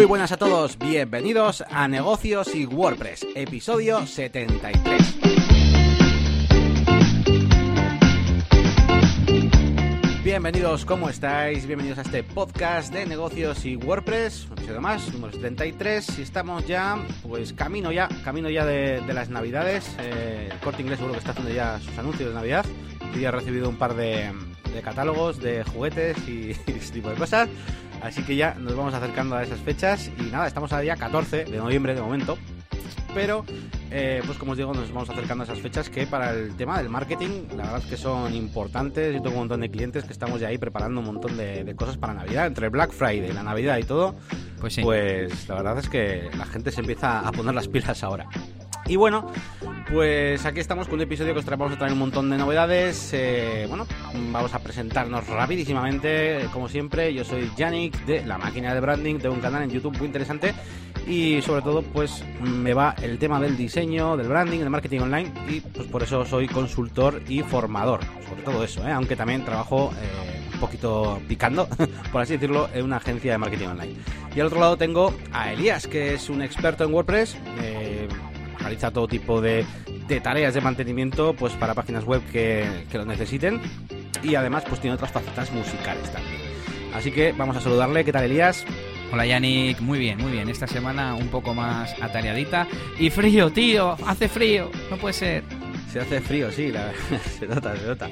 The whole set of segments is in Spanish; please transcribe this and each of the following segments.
Muy buenas a todos, bienvenidos a Negocios y WordPress, episodio 73. Bienvenidos, ¿cómo estáis? Bienvenidos a este podcast de negocios y WordPress, un episodio más, número 73. Y estamos ya, pues camino ya, camino ya de, las navidades. Eh, el corte inglés seguro que está haciendo ya sus anuncios de Navidad. Hoy he recibido un par de, de catálogos de juguetes y, y ese tipo de cosas. Así que ya nos vamos acercando a esas fechas. Y nada, estamos a día 14 de noviembre de momento. Pero, eh, pues como os digo, nos vamos acercando a esas fechas que para el tema del marketing, la verdad es que son importantes. Yo tengo un montón de clientes que estamos ya ahí preparando un montón de, de cosas para Navidad, entre Black Friday, la Navidad y todo. Pues sí. Pues la verdad es que la gente se empieza a poner las pilas ahora. Y bueno, pues aquí estamos con un episodio que os traemos a traer un montón de novedades. Eh, bueno, vamos a presentarnos rapidísimamente, como siempre. Yo soy Yannick de La Máquina de Branding, tengo un canal en YouTube muy interesante. Y sobre todo, pues me va el tema del diseño, del branding, del marketing online. Y pues por eso soy consultor y formador. Sobre todo eso, ¿eh? aunque también trabajo eh, un poquito picando, por así decirlo, en una agencia de marketing online. Y al otro lado tengo a Elías, que es un experto en WordPress. Eh, realiza todo tipo de, de, tareas de mantenimiento pues para páginas web que, que, lo necesiten y además pues tiene otras facetas musicales también. Así que vamos a saludarle. ¿Qué tal, Elías? Hola Yannick, muy bien, muy bien. Esta semana un poco más atareadita. Y frío, tío, hace frío, no puede ser. Se hace frío, sí, la... se nota, se nota.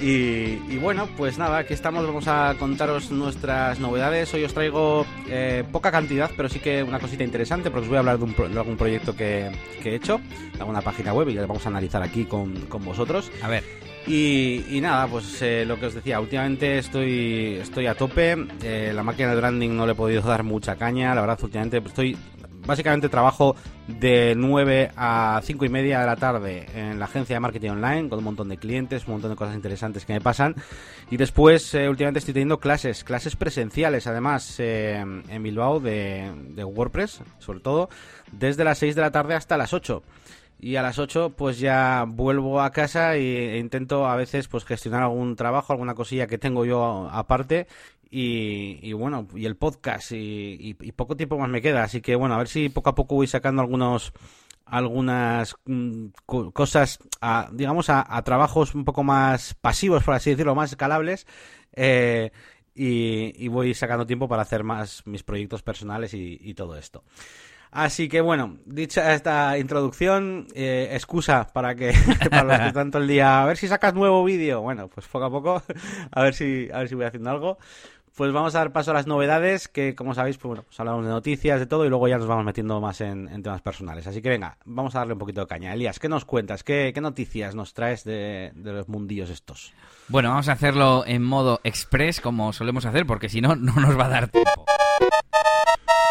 Y, y, bueno, pues nada, aquí estamos, vamos a contaros nuestras novedades. Hoy os traigo eh, poca cantidad, pero sí que una cosita interesante, porque os voy a hablar de, un, de algún proyecto que, que, he hecho, de alguna página web, y ya vamos a analizar aquí con, con vosotros. A ver. Y, y, nada, pues eh, lo que os decía, últimamente estoy, estoy a tope, eh, la máquina de branding no le he podido dar mucha caña, la verdad, últimamente estoy básicamente trabajo de 9 a 5 y media de la tarde en la agencia de marketing online con un montón de clientes, un montón de cosas interesantes que me pasan. Y después, eh, últimamente estoy teniendo clases, clases presenciales además eh, en Bilbao de, WordPress, sobre todo, desde las 6 de la tarde hasta las 8. Y a las 8 pues ya vuelvo a casa e intento a veces pues gestionar algún trabajo, alguna cosilla que tengo yo aparte y, bueno, y el podcast y, y, y, poco tiempo más me queda, así que bueno, a ver si poco a poco voy sacando algunos algunas mm, cosas, a, digamos, a, a, trabajos un poco más pasivos, por así decirlo, más escalables. Eh, y, voy sacando tiempo para hacer más mis proyectos personales y, todo esto. Así que bueno, dicha esta introducción, eh, excusa para que para los que tanto el día, a ver si sacas nuevo vídeo. Bueno, pues poco a poco, a ver si a ver si voy haciendo algo pues vamos a dar paso a las novedades, que como sabéis, pues bueno, pues hablamos de noticias, de todo, y luego ya nos vamos metiendo más en, temas personales. Así que venga, vamos a darle un poquito de caña. Elías, ¿qué nos cuentas? ¿Qué, qué noticias nos traes de, de, los mundillos estos? Bueno, vamos a hacerlo en modo express, como solemos hacer, porque si no, no nos va a dar tiempo.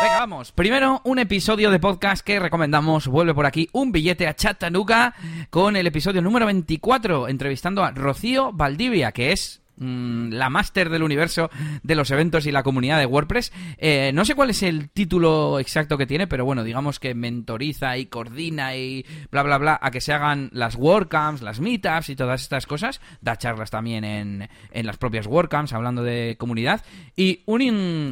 Venga, vamos. Primero, un episodio de podcast que recomendamos. Vuelve por aquí un billete a Chattanooga con el episodio número 24, entrevistando a Rocío Valdivia, que es Mm, la máster del universo de los eventos y la comunidad de WordPress. Eh, no sé cuál es el título exacto que tiene, pero bueno, digamos que mentoriza y coordina y bla, bla, bla a que se hagan las WordCamps, las Meetups y todas estas cosas. Da charlas también en, en las propias WordCamps hablando de comunidad. Y un,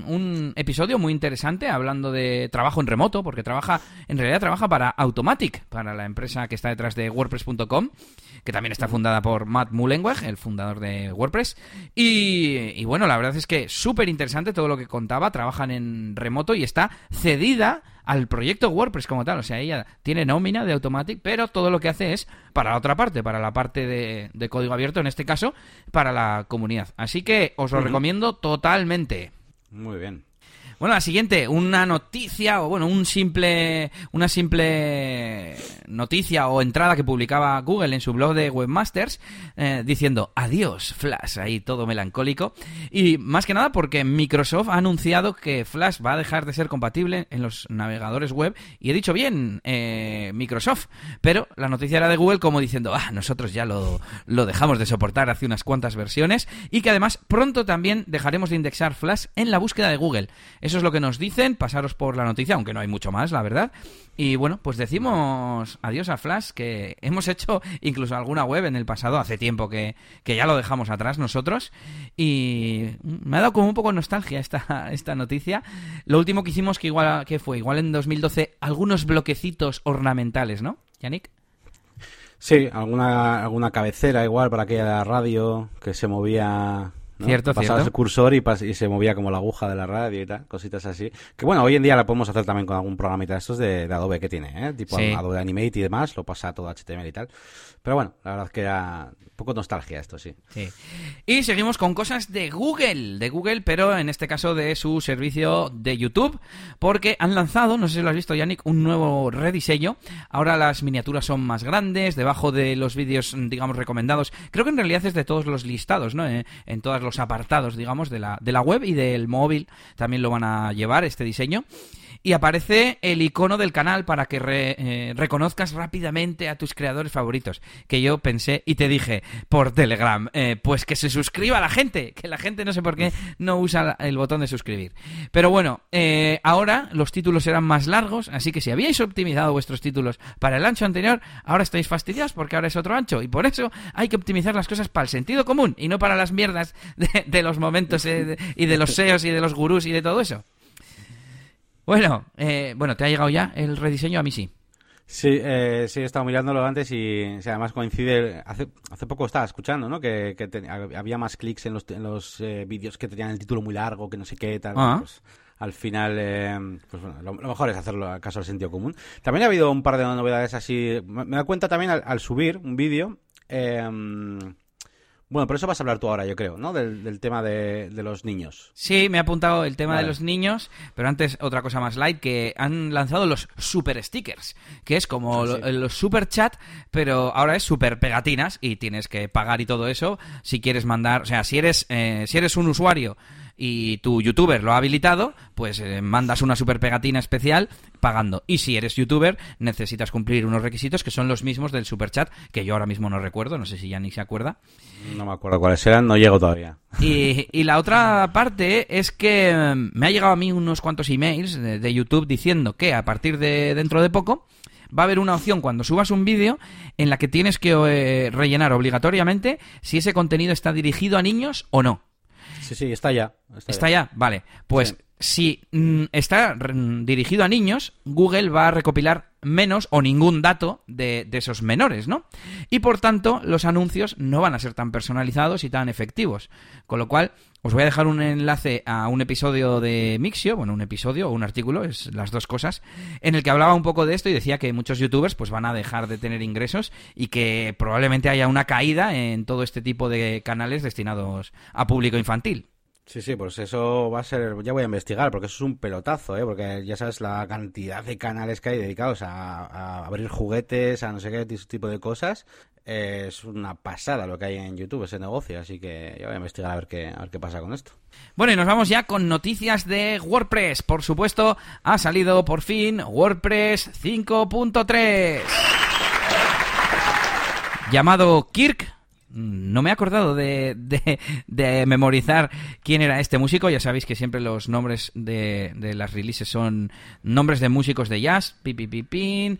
un episodio muy interesante hablando de trabajo en remoto, porque trabaja, en realidad trabaja para Automatic, para la empresa que está detrás de WordPress.com, que también está fundada por Matt Mullenweg, el fundador de WordPress. Y, y bueno, la verdad es que súper interesante todo lo que contaba. Trabajan en remoto y está cedida al proyecto WordPress como tal. O sea, ella tiene nómina de Automatic, pero todo lo que hace es para la otra parte, para la parte de, de código abierto, en este caso, para la comunidad. Así que os lo uh -huh. recomiendo totalmente. Muy bien. Bueno, la siguiente, una noticia, o bueno, un simple, una simple noticia o entrada que publicaba Google en su blog de Webmasters, eh, diciendo adiós Flash, ahí todo melancólico. Y más que nada porque Microsoft ha anunciado que Flash va a dejar de ser compatible en los navegadores web. Y he dicho bien, eh, Microsoft. Pero la noticia era de Google como diciendo, ah, nosotros ya lo, lo dejamos de soportar hace unas cuantas versiones. Y que además pronto también dejaremos de indexar Flash en la búsqueda de Google. Eso es lo que nos dicen, pasaros por la noticia, aunque no hay mucho más, la verdad. Y bueno, pues decimos adiós a Flash, que hemos hecho incluso alguna web en el pasado, hace tiempo que, que ya lo dejamos atrás nosotros. Y me ha dado como un poco nostalgia esta, esta noticia. Lo último que hicimos, que igual que fue, igual en 2012, algunos bloquecitos ornamentales, ¿no, Yannick? Sí, alguna, alguna cabecera igual para aquella de la radio que se movía Cierto, Pasabas el cursor y, se movía como la aguja de la radio y tal, cositas así. Que bueno, hoy en día la podemos hacer también con algún programita de estos de, Adobe que tiene, ¿eh? Tipo Adobe Animate y demás, lo pasa todo HTML y tal. Pero bueno, la verdad es que era un poco nostalgia esto, sí. sí. Y seguimos con cosas de Google, de Google, pero en este caso de su servicio de YouTube, porque han lanzado, no sé si lo has visto, Yannick, un nuevo rediseño. Ahora las miniaturas son más grandes, debajo de los vídeos, digamos, recomendados. Creo que en realidad es de todos los listados, ¿no? Eh, en todas los apartados, digamos, de la, de la web y del móvil también lo van a llevar este diseño y aparece el icono del canal para que eh, reconozcas rápidamente a tus creadores favoritos. Que yo pensé y te dije por Telegram, eh, pues que se suscriba la gente, que la gente no sé por qué no usa el botón de suscribir. Pero bueno, eh, ahora los títulos serán más largos, así que si habíais optimizado vuestros títulos para el ancho anterior, ahora estáis fastidiados porque ahora es otro ancho. Y por eso hay que optimizar las cosas para el sentido común y no para las mierdas de, los momentos y de los SEOs y de los gurús y de todo eso. Bueno, eh, bueno, ¿te ha llegado ya el rediseño? A mí sí. Sí, eh, sí, he estado mirándolo antes y además coincide. Hace, hace poco estaba escuchando, ¿no? Que, había más clics en los, en los eh, vídeos que tenían el título muy largo, que no sé qué, tal. Ah. Pues, al final, eh, pues bueno, lo, mejor es hacerlo caso al sentido común. También ha habido un par de novedades así. Me, me da cuenta también al, al subir un vídeo. Eh, bueno, pero eso vas a hablar tú ahora, yo creo, ¿no? Del, tema de, los niños. Sí, me ha apuntado el tema de los niños, pero antes otra cosa más light, que han lanzado los super stickers, que es como los super chat, pero ahora es super pegatinas y tienes que pagar y todo eso si quieres mandar, o sea, si eres, eh, si eres un usuario y tu youtuber lo ha habilitado, pues eh, mandas una super pegatina especial pagando. Y si eres youtuber, necesitas cumplir unos requisitos que son los mismos del super chat, que yo ahora mismo no recuerdo, no sé si ya ni se acuerda. No me acuerdo cuáles eran, no llego todavía. Y, y la otra parte es que mm, me ha llegado a mí unos cuantos emails de, YouTube diciendo que a partir de dentro de poco va a haber una opción cuando subas un vídeo en la que tienes que eh, rellenar obligatoriamente si ese contenido está dirigido a niños o no. Sí, sí, está ya. Está, ya. vale. Pues si mm, está dirigido a niños, Google va a recopilar menos o ningún dato de, esos menores, ¿no? Y por tanto, los anuncios no van a ser tan personalizados y tan efectivos. Con lo cual, os voy a dejar un enlace a un episodio de Mixio, bueno, un episodio o un artículo, es las dos cosas, en el que hablaba un poco de esto y decía que muchos youtubers pues van a dejar de tener ingresos y que probablemente haya una caída en todo este tipo de canales destinados a público infantil. Sí, sí, pues eso va a ser, ya voy a investigar, porque eso es un pelotazo, ¿eh? porque ya sabes la cantidad de canales que hay dedicados a, abrir juguetes, a no sé qué tipo de cosas. es una pasada lo que hay en YouTube, ese negocio, así que ya voy a investigar a ver qué, a ver qué pasa con esto. Bueno, y nos vamos ya con noticias de WordPress. Por supuesto, ha salido por fin WordPress 5.3. Llamado Kirk no me he acordado de, de, memorizar quién era este músico. Ya sabéis que siempre los nombres de, de las releases son nombres de músicos de jazz. Pipipipin.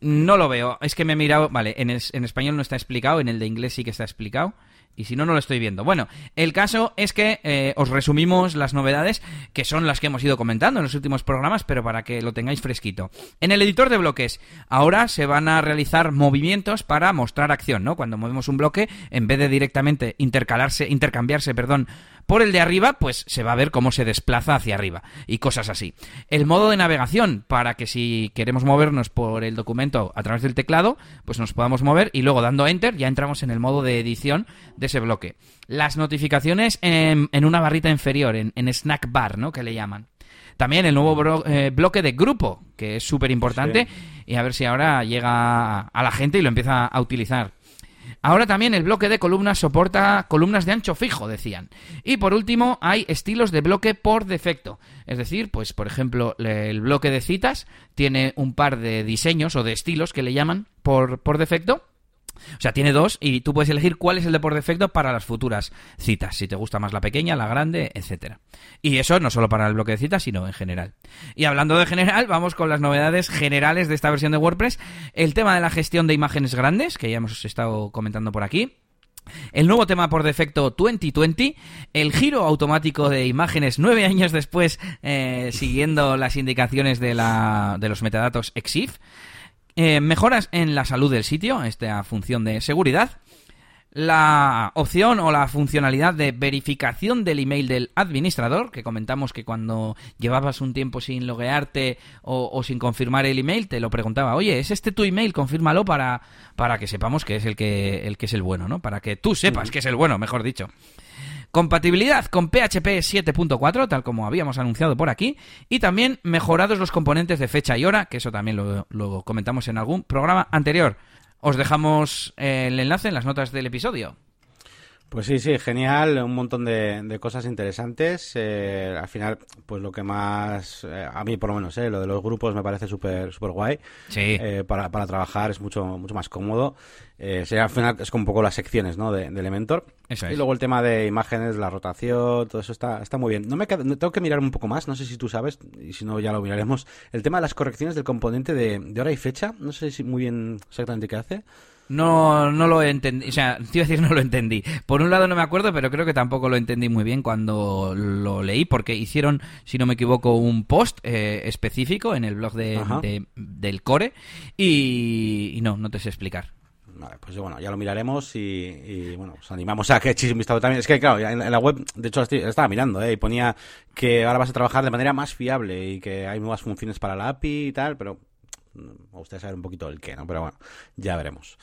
No lo veo. Es que me he mirado. Vale, en, español no está explicado. En el de inglés sí que está explicado y si no, no lo estoy viendo. Bueno, el caso es que eh, os resumimos las novedades, que son las que hemos ido comentando en los últimos programas, pero para que lo tengáis fresquito. En el editor de bloques, ahora se van a realizar movimientos para mostrar acción, ¿no? Cuando movemos un bloque, en vez de directamente intercalarse, intercambiarse, perdón, por el de arriba, pues se va a ver cómo se desplaza hacia arriba y cosas así. El modo de navegación, para que si queremos movernos por el documento a través del teclado, pues nos podamos mover y luego dando enter ya entramos en el modo de edición de ese bloque. Las notificaciones en, una barrita inferior, en, snack bar, ¿no? Que le llaman. También el nuevo eh, bloque de grupo, que es súper importante, y a ver si ahora llega a la gente y lo empieza a utilizar. Ahora también el bloque de columnas soporta columnas de ancho fijo, decían. Y por último, hay estilos de bloque por defecto. Es decir, pues por ejemplo, el bloque de citas tiene un par de diseños o de estilos que le llaman por, por defecto O sea, tiene dos y tú puedes elegir cuál es el de por defecto para las futuras citas. Si te gusta más la pequeña, la grande, etcétera. Y eso no solo para el bloque de citas, sino en general. Y hablando de general, vamos con las novedades generales de esta versión de WordPress. El tema de la gestión de imágenes grandes, que ya hemos estado comentando por aquí. El nuevo tema por defecto 2020, el giro automático de imágenes nueve años después, eh, siguiendo las indicaciones de, la, de los metadatos EXIF, eh, mejoras en la salud del sitio, esta función de seguridad, la opción o la funcionalidad de verificación del email del administrador, que comentamos que cuando llevabas un tiempo sin loguearte o, sin confirmar el email, te lo preguntaba, oye, ¿es este tu email? Confírmalo para, para que sepamos que es el que, el que es el bueno, ¿no? Para que tú sepas que es el bueno, mejor dicho. Compatibilidad con PHP 7.4, tal como habíamos anunciado por aquí, y también mejorados los componentes de fecha y hora, que eso también lo, comentamos en algún programa anterior. Os dejamos el enlace en las notas del episodio. Pues sí, sí, genial, un montón de, cosas interesantes. Eh, al final, pues lo que más, eh, a mí por lo menos, lo de los grupos me parece súper súper guay. Sí. para, para trabajar es mucho mucho más cómodo. sería, al final es como un poco las secciones, ¿no? De, Elementor. Eso es. Y luego el tema de imágenes, la rotación, todo eso está, está muy bien. No me tengo que mirar un poco más, no sé si tú sabes, y si no ya lo miraremos. El tema de las correcciones del componente de, de hora y fecha, no sé si muy bien exactamente qué hace. No, no lo entendí, o sea, te iba a decir no lo entendí. Por un lado no me acuerdo, pero creo que tampoco lo entendí muy bien cuando lo leí, porque hicieron, si no me equivoco, un post eh, específico en el blog de, del core y, no, no te sé explicar. Vale, pues bueno, ya lo miraremos y, bueno, os animamos a que echéis un vistazo también. Es que, claro, en, la web, de hecho, estaba mirando, ¿eh? Y ponía que ahora vas a trabajar de manera más fiable y que hay nuevas funciones para la API y tal, pero me gustaría saber un poquito el qué, ¿no? Pero bueno, ya veremos.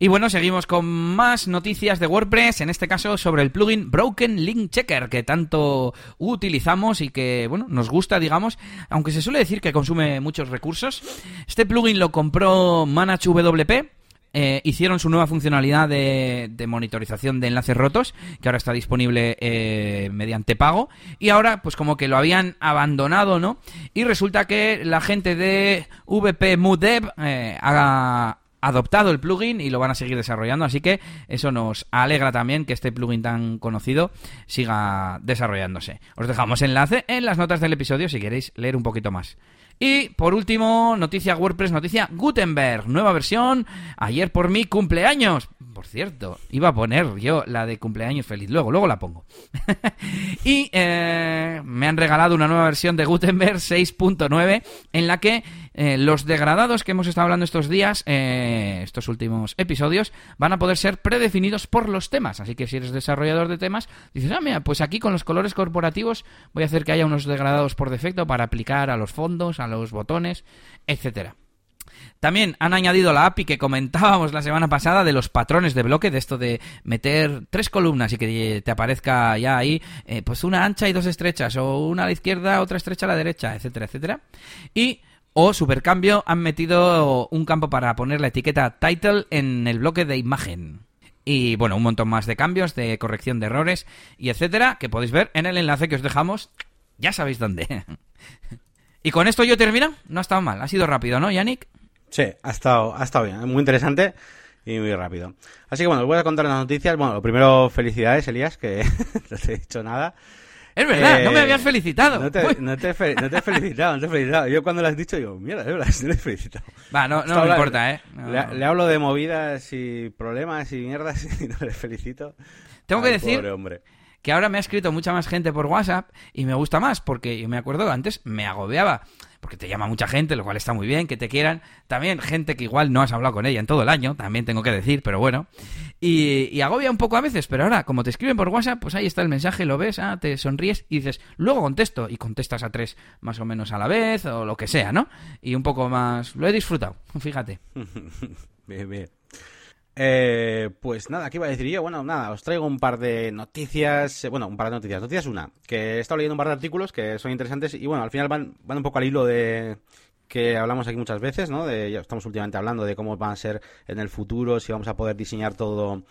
Y bueno, seguimos con más noticias de WordPress, en este caso sobre el plugin Broken Link Checker, que tanto utilizamos y que, bueno, nos gusta, digamos, aunque se suele decir que consume muchos recursos. Este plugin lo compró ManageWP, eh, hicieron su nueva funcionalidad de, monitorización de enlaces rotos, que ahora está disponible eh, mediante pago, y ahora pues como que lo habían abandonado, ¿no? Y resulta que la gente de VP Dev eh, haga adoptado el plugin y lo van a seguir desarrollando, así que eso nos alegra también que este plugin tan conocido siga desarrollándose. Os dejamos enlace en las notas del episodio si queréis leer un poquito más. Y por último, noticia WordPress, noticia Gutenberg, nueva versión, ayer por mi cumpleaños. Por cierto, iba a poner yo la de cumpleaños feliz, luego, luego la pongo. y eh, me han regalado una nueva versión de Gutenberg 6.9 en la que eh, los degradados que hemos estado hablando estos días, eh, estos últimos episodios, van a poder ser predefinidos por los temas. Así que si eres desarrollador de temas, dices, ah, mira, pues aquí con los colores corporativos voy a hacer que haya unos degradados por defecto para aplicar a los fondos, a los botones, etcétera. También han añadido la API que comentábamos la semana pasada de los patrones de bloque, de esto de meter tres columnas y que te aparezca ya ahí, eh, pues una ancha y dos estrechas, o una a la izquierda, otra estrecha a la derecha, etcétera, etcétera. Y o Supercambio han metido un campo para poner la etiqueta title en el bloque de imagen. Y bueno, un montón más de cambios, de corrección de errores y etcétera, que podéis ver en el enlace que os dejamos. Ya sabéis dónde. y con esto yo termino. No ha estado mal, ha sido rápido, ¿no, Yannick? Sí, ha estado, ha estado bien, muy interesante y muy rápido. Así que bueno, os voy a contar las noticias. Bueno, lo primero, felicidades, Elías, que no te he dicho nada. Es verdad, no me eh, habías felicitado. No te, no, te he felicitado, no te he felicitado. Yo cuando lo has dicho, digo, mierda, es verdad, no te he felicitado. Va, no, no me importa, ¿eh? Le, hablo de movidas y problemas y mierdas y no le felicito. Tengo que decir que ahora me ha escrito mucha más gente por WhatsApp y me gusta más porque yo me acuerdo antes me agobiaba porque te llama mucha gente, lo cual está muy bien, que te quieran. También gente que igual no has hablado con ella en todo el año, también tengo que decir, pero bueno. Y, agobia un poco a veces, pero ahora, como te escriben por WhatsApp, pues ahí está el mensaje, lo ves, ah, te sonríes y dices, luego contesto, y contestas a tres más o menos a la vez, o lo que sea, ¿no? Y un poco más, lo he disfrutado, fíjate. Eh, pues nada, ¿qué iba a decir yo? Bueno, nada, os traigo un par de noticias, eh, bueno, un par de noticias. Noticias una, que he estado leyendo un par de artículos que son interesantes y bueno, al final van, van un poco al hilo de que hablamos aquí muchas veces, ¿no? De, estamos últimamente hablando de cómo van a ser en el futuro, si vamos a poder diseñar todo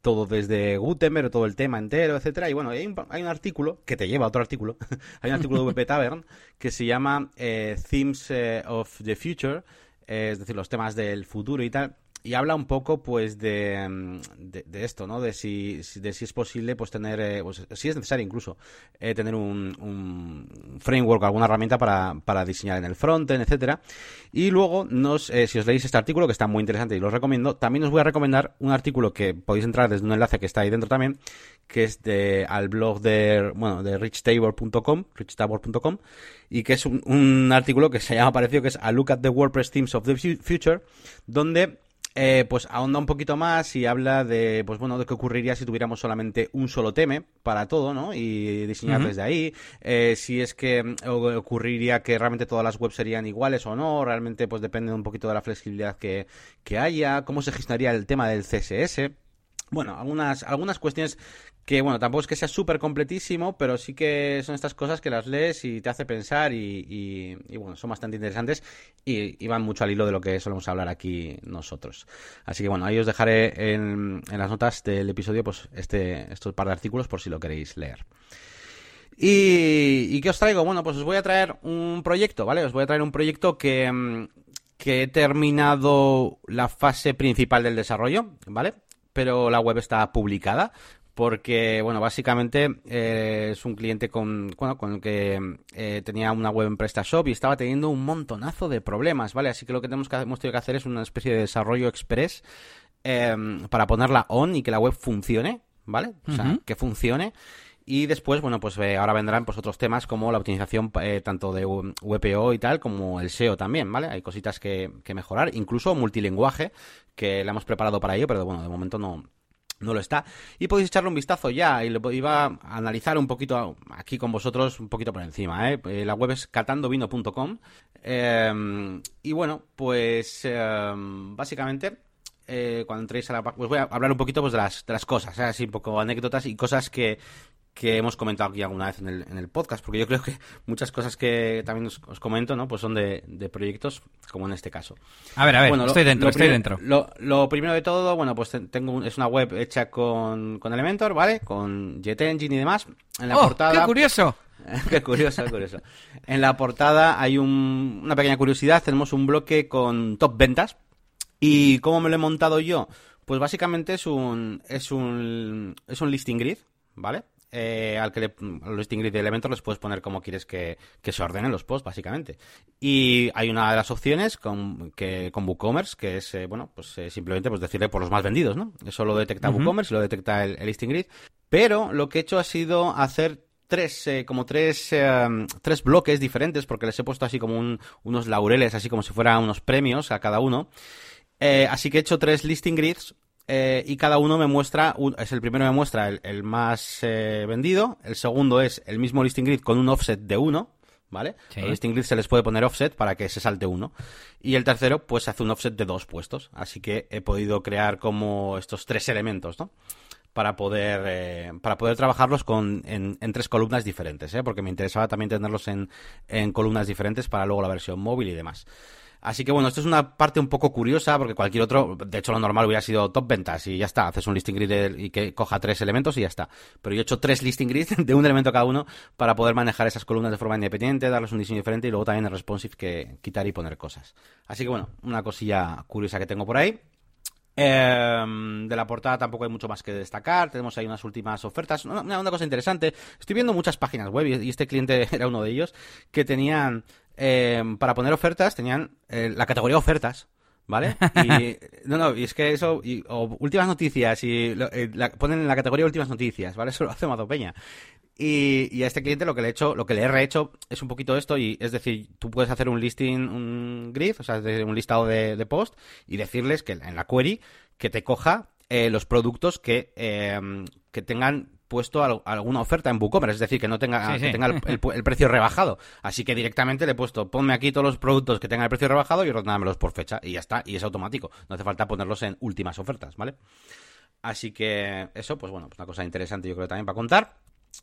todo desde Gutenberg, todo el tema entero, etcétera. Y bueno, hay un, hay un artículo que te lleva a otro artículo. hay un artículo de WP Tavern que se llama eh, Themes of the Future, es decir, los temas del futuro y tal y habla un poco pues de, mm, de, esto, ¿no? De si, de si es posible pues tener, eh, pues, si es necesario incluso eh, tener un, framework, alguna herramienta para, para diseñar en el frontend, etcétera. Y luego, eh, si os leéis este artículo, que está muy interesante y lo recomiendo, también os voy a recomendar un artículo que podéis entrar desde un enlace que está ahí dentro también, que es de, al blog de, bueno, de richtabor.com, richtabor.com, y que es un, un, artículo que se llama parecido que es A Look at the WordPress Themes of the Future, donde eh, pues ahonda un poquito más y habla de, pues bueno, de qué ocurriría si tuviéramos solamente un solo teme para todo, ¿no? Y diseñar desde ahí. Eh, si es que ocurriría que realmente todas las webs serían iguales o no, realmente pues depende un poquito de la flexibilidad que, que haya, cómo se gestionaría el tema del CSS. Bueno, algunas, algunas cuestiones que, bueno, tampoco es que sea súper completísimo, pero sí que son estas cosas que las lees y te hace pensar y, bueno, son bastante interesantes y, van mucho al hilo de lo que solemos hablar aquí nosotros. Así que, bueno, ahí os dejaré en, las notas del episodio pues este, estos par de artículos por si lo queréis leer. ¿Y, qué os traigo? Bueno, pues os voy a traer un proyecto, ¿vale? Os voy a traer un proyecto que, que he terminado la fase principal del desarrollo, ¿vale? Pero la web está publicada porque, bueno, básicamente eh, es un cliente con, bueno, con el que eh, tenía una web en PrestaShop y estaba teniendo un montonazo de problemas, ¿vale? Así que lo que, tenemos que hemos tenido que hacer es una especie de desarrollo express em, para ponerla on y que la web funcione, ¿vale? O sea, que funcione. Y después, bueno, pues eh, ahora vendrán pues otros temas como la optimización tanto de WPO y tal, como el SEO también, ¿vale? Hay cositas que, que mejorar, incluso multilinguaje, que le hemos preparado para ello, pero bueno, de momento no, no lo está. Y podéis echarle un vistazo ya y lo iba a analizar un poquito aquí con vosotros, un poquito por encima. ¿eh? eh la web es catandovino.com. Em, y bueno, pues em, básicamente eh, cuando entréis a la página, pues voy a hablar un poquito pues, de, las, de las cosas, ¿eh? así un poco anécdotas y cosas que, que hemos comentado aquí alguna vez en el, en el podcast, porque yo creo que muchas cosas que también os, comento, ¿no? Pues son de, de, proyectos, como en este caso. A ver, a ver, estoy dentro, estoy dentro. Lo, primero de todo, bueno, pues tengo es una web hecha con, con Elementor, ¿vale? Con JetEngine y demás. En la ¡Oh, portada... ¡Qué curioso! qué curioso, qué curioso. En la portada hay un, una pequeña curiosidad, tenemos un bloque con top ventas. ¿Y cómo me lo he montado yo? Pues básicamente es un, es un, es un listing grid, ¿vale? Eh, al que le, los listing grid de elementos les puedes poner como quieres que, se ordenen los posts, básicamente. Y hay una de las opciones con, que, con WooCommerce, que es, eh, bueno, pues eh, simplemente pues decirle por los más vendidos, ¿no? Eso lo detecta WooCommerce y lo detecta el, listing grid. Pero lo que he hecho ha sido hacer tres, como tres, tres bloques diferentes, porque les he puesto así como unos laureles, así como si fueran unos premios a cada uno. así que he hecho tres listing grids eh, y cada uno me muestra, es el primero me muestra el, más eh, vendido, el segundo es el mismo listing grid con un offset de uno, ¿vale? Los listing grid se les puede poner offset para que se salte uno. Y el tercero, pues hace un offset de dos puestos. Así que he podido crear como estos tres elementos, ¿no? Para poder, eh, para poder trabajarlos con, en, en tres columnas diferentes, ¿eh? Porque me interesaba también tenerlos en, en columnas diferentes para luego la versión móvil y demás. Así que bueno, esto es una parte un poco curiosa porque cualquier otro, de hecho lo normal hubiera sido top ventas y ya está, haces un listing grid y que coja tres elementos y ya está. Pero yo he hecho tres listing grids de un elemento cada uno para poder manejar esas columnas de forma independiente, darles un diseño diferente y luego también el responsive que quitar y poner cosas. Así que bueno, una cosilla curiosa que tengo por ahí. Em, de la portada tampoco hay mucho más que destacar. Tenemos ahí unas últimas ofertas. Una, cosa interesante. Estoy viendo muchas páginas web y, este cliente era uno de ellos que tenían em, para poner ofertas tenían eh, la categoría ofertas. ¿Vale? Y, no, no, y es que eso, y, o últimas noticias, y eh, ponen en la categoría últimas noticias, ¿vale? Eso lo hace Mazo Peña. Y, a este cliente lo que le he hecho, lo que le he rehecho es un poquito esto, y es decir, tú puedes hacer un listing, un grid, o sea, un listado de, de post, y decirles que en la query que te coja eh, los productos que, eh, que tengan puesto alguna oferta en WooCommerce, es decir, que no tenga, que tenga el, precio rebajado. Así que directamente le he puesto, ponme aquí todos los productos que tengan el precio rebajado y ordenámelos por fecha. Y ya está, y es automático. No hace falta ponerlos en últimas ofertas, ¿vale? Así que eso, pues bueno, pues una cosa interesante yo creo también para contar.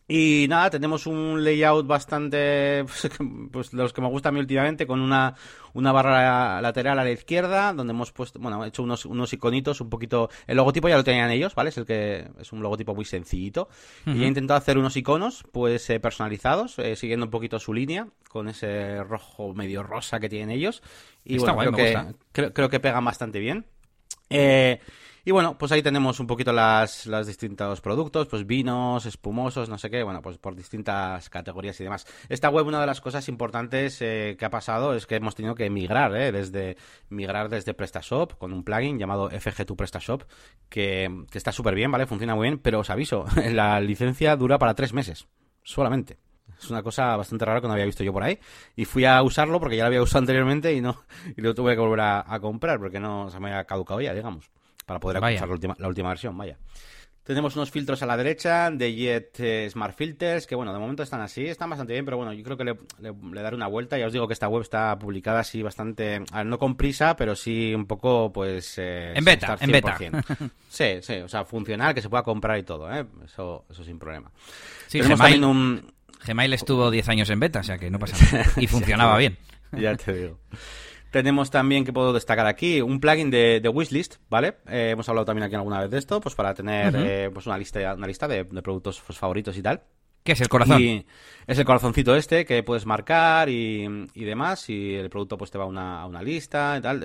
Y nada, tenemos un layout bastante, pues, pues los que me gusta a mí últimamente, con una, una barra lateral a la izquierda, donde hemos puesto, bueno, he hecho unos, unos iconitos un poquito, el logotipo ya lo tenían ellos, ¿vale? Es el que, es un logotipo muy sencillito. Y he intentado hacer unos iconos, pues, eh, personalizados, eh, siguiendo un poquito su línea, con ese rojo medio rosa que tienen ellos. Y bueno, creo, que, creo, creo que pegan bastante bien. Eh, y bueno, pues ahí tenemos un poquito las, los distintos productos, pues vinos, espumosos, no sé qué, bueno, pues por distintas categorías y demás. Esta web, una de las cosas importantes eh, que ha pasado es que hemos tenido que migrar, eh, desde migrar desde PrestaShop con un plugin llamado FG2 PrestaShop, que, que está súper bien, ¿vale? Funciona muy bien, pero os aviso, la licencia dura para tres meses, solamente. Es una cosa bastante rara que no había visto yo por ahí. Y fui a usarlo porque ya lo había usado anteriormente y no y lo tuve que volver a, a comprar porque no se me había caducado ya, digamos para poder usar la última, la última versión, vaya. Tenemos unos filtros a la derecha de Jet eh, Smart Filters, que bueno, de momento están así, están bastante bien, pero bueno, yo creo que le, daré una vuelta. Ya os digo que esta web está publicada así bastante, no con prisa, pero sí un poco, pues... Eh, en beta, en beta. sí, sí, o sea, funcional, que se pueda comprar y todo, ¿eh? Eso, eso sin problema. Sí, Gmail, un... Gmail estuvo 10 años en beta, o sea que no pasa nada. Y funcionaba bien. ya te digo. Tenemos también, que puedo destacar aquí, un plugin de, de Wishlist, ¿vale? Eh, hemos hablado también aquí alguna vez de esto, pues para tener eh, pues una lista, una lista de, productos pues, favoritos y tal. ¿Qué es el corazón? es el corazoncito este que puedes marcar y, demás. Y el producto pues te va a una, lista y tal.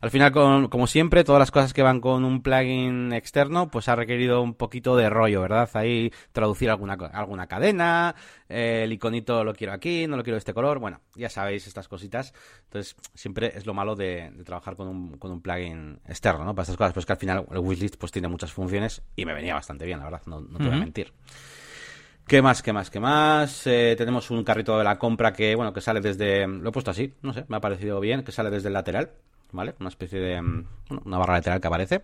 al final, como siempre, todas las cosas que van con un plugin externo, pues ha requerido un poquito de rollo, ¿verdad? Ahí traducir alguna, alguna cadena, eh, el iconito lo quiero aquí, no lo quiero de este color. Bueno, ya sabéis estas cositas. Entonces, siempre es lo malo de, trabajar con un, con un plugin externo, ¿no? Para estas cosas. Pues que al final el wishlist pues tiene muchas funciones y me venía bastante bien, la verdad, no, te voy a mentir. ¿Qué más, qué más, qué más? Eh, tenemos un carrito de la compra que, bueno, que sale desde... Lo he puesto así, no sé, me ha parecido bien, que sale desde el lateral, ¿vale? Una especie de... Mm, una barra lateral que aparece.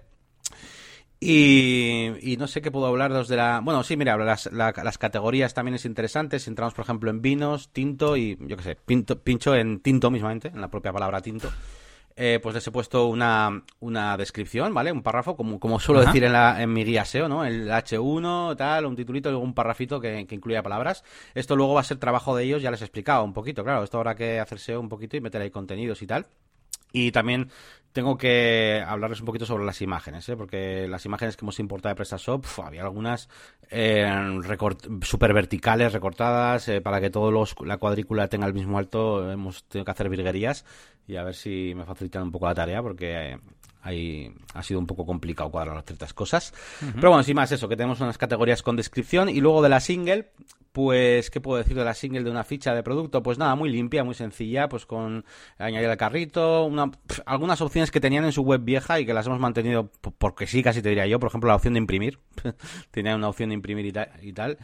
Y, no sé qué puedo hablaros de la... Bueno, sí, mira, las, las categorías también es interesante. Si entramos, por ejemplo, en vinos, tinto y, yo qué sé, pincho en tinto mismamente, en la propia palabra tinto. Eh, pues les he puesto una, una descripción, ¿vale? Un párrafo, como, como suelo decir en, la, en mi guía SEO, ¿no? El H1, tal, un titulito y un párrafito que, que incluya palabras. Esto luego va a ser trabajo de ellos, ya les he explicado un poquito, claro. Esto habrá que hacer SEO un poquito y meter ahí contenidos y tal. Y también tengo que hablarles un poquito sobre las imágenes, ¿eh? porque las imágenes que hemos importado de PrestaShop, había algunas eh, super verticales, recortadas, eh, para que todos la cuadrícula tenga el mismo alto, hemos tenido que hacer virguerías y a ver si me facilitan un poco la tarea, porque eh, ahí ha sido un poco complicado cuadrar ciertas cosas. Pero bueno, sin más eso, que tenemos unas categorías con descripción y luego de la single, pues, ¿qué puedo decir de la single de una ficha de producto? Pues nada, muy limpia, muy sencilla, pues con añadir al carrito, una, algunas opciones que tenían en su web vieja y que las hemos mantenido porque sí, casi te diría yo, por ejemplo, la opción de imprimir, tenía una opción de imprimir y, tal.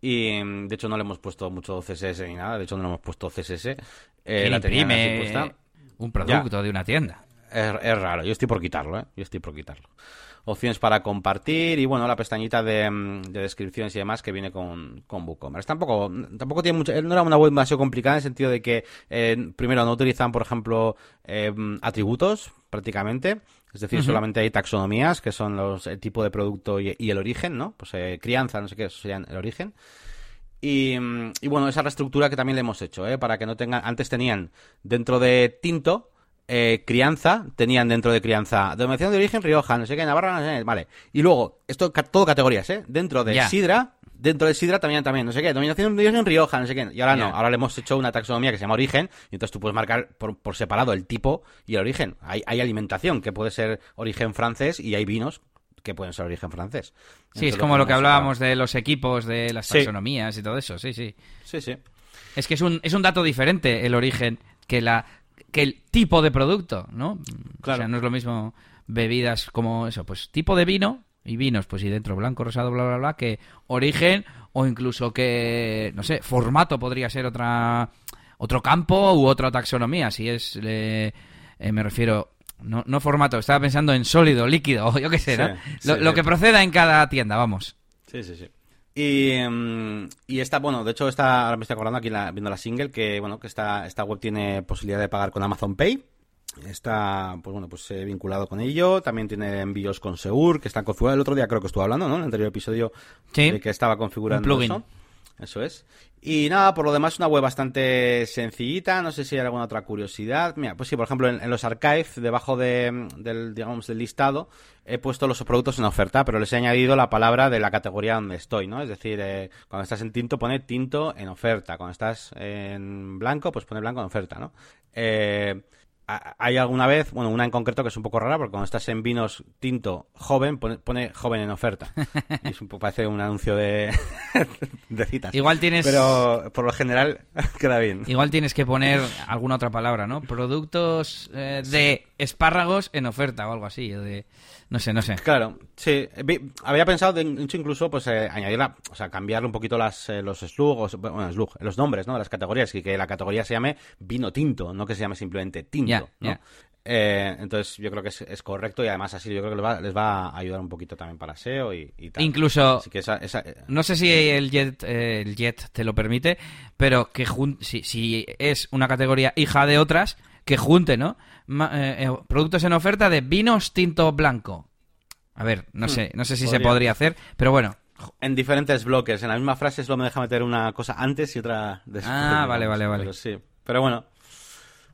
Y de hecho no le hemos puesto mucho CSS ni nada, de hecho no le hemos puesto CSS. Eh, la imprime un producto de una tienda. Es, raro, yo estoy por quitarlo, ¿eh? Yo estoy por quitarlo. Opciones para compartir y bueno, la pestañita de, mm, descripciones y demás que viene con, con WooCommerce. Tampoco, tampoco tiene mucho, no era una web demasiado complicada en el sentido de que, eh, primero, no utilizan, por ejemplo, eh, atributos prácticamente. Es decir, solamente hay taxonomías, que son los, el tipo de producto y, el origen, ¿no? Pues eh, crianza, no sé qué, eso sería el origen. Y, mm, y, bueno, esa reestructura que también le hemos hecho, ¿eh? Para que no tengan, antes tenían dentro de Tinto, eh, crianza, tenían dentro de crianza denominación de origen Rioja, no sé qué, Navarra, no sé qué, vale. Y luego, esto todo categorías, ¿eh? Dentro de Sidra, dentro de Sidra también, también, no sé qué, denominación de origen Rioja, no sé qué. Y ahora no, ahora le hemos hecho una taxonomía que se llama origen, y entonces tú puedes marcar por, por separado el tipo y el origen. Hay, hay alimentación que puede ser origen francés y hay vinos que pueden ser origen francés. Sí, es como lo que hablábamos de los equipos, de las taxonomías y todo eso, sí, sí. Sí, sí. Es que es un, es un dato diferente el origen que la que el tipo de producto, ¿no? Claro. O sea, no es lo mismo bebidas como eso, pues tipo de vino y vinos, pues y dentro blanco, rosado, bla, bla, bla, que origen o incluso que, no sé, formato podría ser otra otro campo u otra taxonomía, si es, eh, me refiero, no, no formato, estaba pensando en sólido, líquido, o yo qué sé, ¿no? lo, que proceda en cada tienda, vamos. Sí, sí, sí. Y, em, y esta, bueno, de hecho, está, ahora me estoy acordando aquí viendo la single que, bueno, que esta, esta web tiene posibilidad de pagar con Amazon Pay. Está, pues bueno, pues eh, vinculado con ello. También tiene envíos con Seur, que están configurados. El otro día creo que estuve hablando, ¿no? En el anterior episodio de que estaba configurando eso. Eso es. Y nada, por lo demás, una web bastante sencillita. No sé si hay alguna otra curiosidad. Mira, pues sí, por ejemplo, en, los archives, debajo de, del, digamos, del listado, he puesto los productos en oferta, pero les he añadido la palabra de la categoría donde estoy, ¿no? Es decir, eh, cuando estás en tinto, pone tinto en oferta. Cuando estás en blanco, pues pone blanco en oferta, ¿no? Eh, hay alguna vez, bueno, una en concreto que es un poco rara, porque cuando estás en vinos tinto joven, pone, joven en oferta. Y es un poco, parece un anuncio de, de citas. Igual tienes. Pero por lo general queda bien. Igual tienes que poner alguna otra palabra, ¿no? Productos eh, de espárragos en oferta o algo así. de... No sé, no sé. Claro, sí. Había pensado, de, incluso, pues eh, añadirla, o sea, cambiarle un poquito las, eh, los slugs, bueno, slug, los nombres, ¿no? Las categorías, y que la categoría se llame vino tinto, no que se llame simplemente tinto, ¿no? Eh, entonces yo creo que es, correcto y además así yo creo que les va, a ayudar un poquito también para SEO y, tal. Incluso, no sé si el Jet, el Jet te lo permite, pero que si, si es una categoría hija de otras, que junte, ¿no? Eh, eh, productos en oferta de vinos tinto blanco. A ver, no hmm, sé, no sé si se podría hacer, pero bueno. En diferentes bloques, en la misma frase solo me deja meter una cosa antes y otra después. Ah, vale, vale, vale. Pero sí, pero bueno,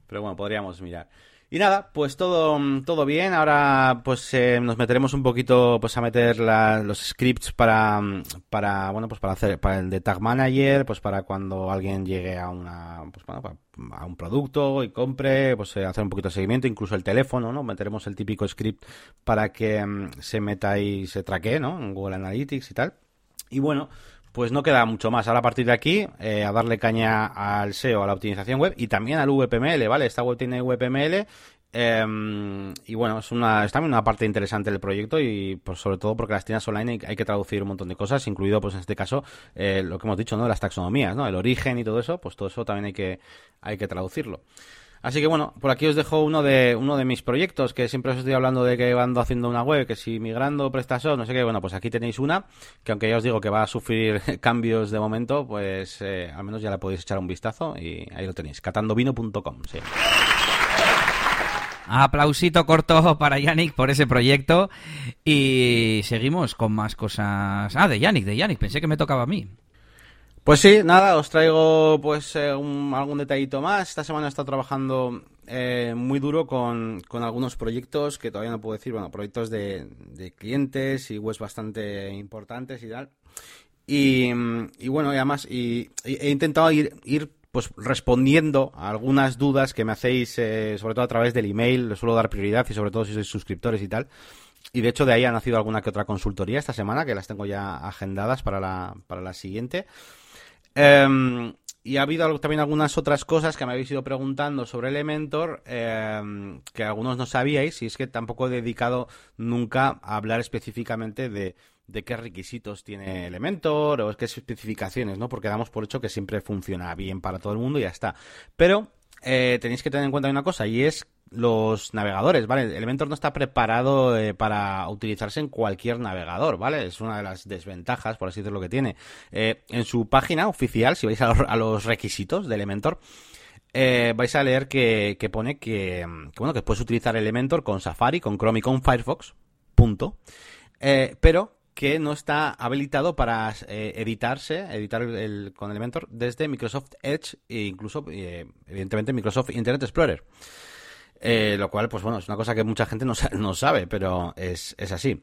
pero bueno, podríamos mirar. Y nada, pues todo, todo bien. Ahora pues eh, nos meteremos un poquito pues a meter los scripts para, para bueno pues para hacer para el de Tag Manager, pues para cuando alguien llegue a una pues a un producto y compre, pues eh, hacer un poquito de seguimiento, incluso el teléfono, ¿no? Meteremos el típico script para que mm, se meta y se traquee, ¿no? En Google Analytics y tal. Y bueno, pues no queda mucho más. Ahora a partir de aquí, eh, a darle caña al SEO, a la optimización web y también al VPML, ¿vale? Esta web tiene VPML em, y bueno, es, una, es también una parte interesante del proyecto y pues, sobre todo porque las tiendas online hay, que traducir un montón de cosas, incluido pues en este caso eh, lo que hemos dicho, ¿no? Las taxonomías, ¿no? El origen y todo eso, pues todo eso también hay que, hay que traducirlo. Así que bueno, por aquí os dejo uno de uno de mis proyectos que siempre os estoy hablando de que ando haciendo una web, que si migrando PrestaShop, no sé qué, bueno, pues aquí tenéis una que aunque ya os digo que va a sufrir cambios de momento, pues eh, al menos ya la podéis echar un vistazo y ahí lo tenéis, catandovino.com, sí. Aplausito corto para Yannick por ese proyecto y seguimos con más cosas. Ah, de Yannick, de Yannick, pensé que me tocaba a mí. Pues sí, nada, os traigo pues eh, algún detallito más. Esta semana he estado trabajando eh, muy duro con, algunos proyectos que todavía no puedo decir, bueno, proyectos de, clientes y webs bastante importantes y tal. Y, bueno, y además y, he intentado ir, ir pues respondiendo a algunas dudas que me hacéis, eh, sobre todo a través del email, les suelo dar prioridad y sobre todo si sois suscriptores y tal. Y de hecho de ahí ha nacido alguna que otra consultoría esta semana, que las tengo ya agendadas para la, para la siguiente. Em, y ha habido también algunas otras cosas que me habéis ido preguntando sobre Elementor em, que algunos no sabíais y es que tampoco he dedicado nunca a hablar específicamente de, de qué requisitos tiene Elementor o qué especificaciones, ¿no? Porque damos por hecho que siempre funciona bien para todo el mundo y ya está. Pero eh, tenéis que tener en cuenta una cosa y es los navegadores, ¿vale? Elementor no está preparado eh, para utilizarse en cualquier navegador, ¿vale? Es una de las desventajas, por así decirlo, que tiene. Eh, en su página oficial, si vais a los, requisitos de Elementor, eh, vais a leer que, pone que, bueno, que puedes utilizar Elementor con Safari, con Chrome y con Firefox, punto. pero que no está habilitado para editarse, editar con Elementor desde Microsoft Edge e incluso, evidentemente, Microsoft Internet Explorer. Eh, lo cual, pues bueno, es una cosa que mucha gente no, no sabe, pero es, es así.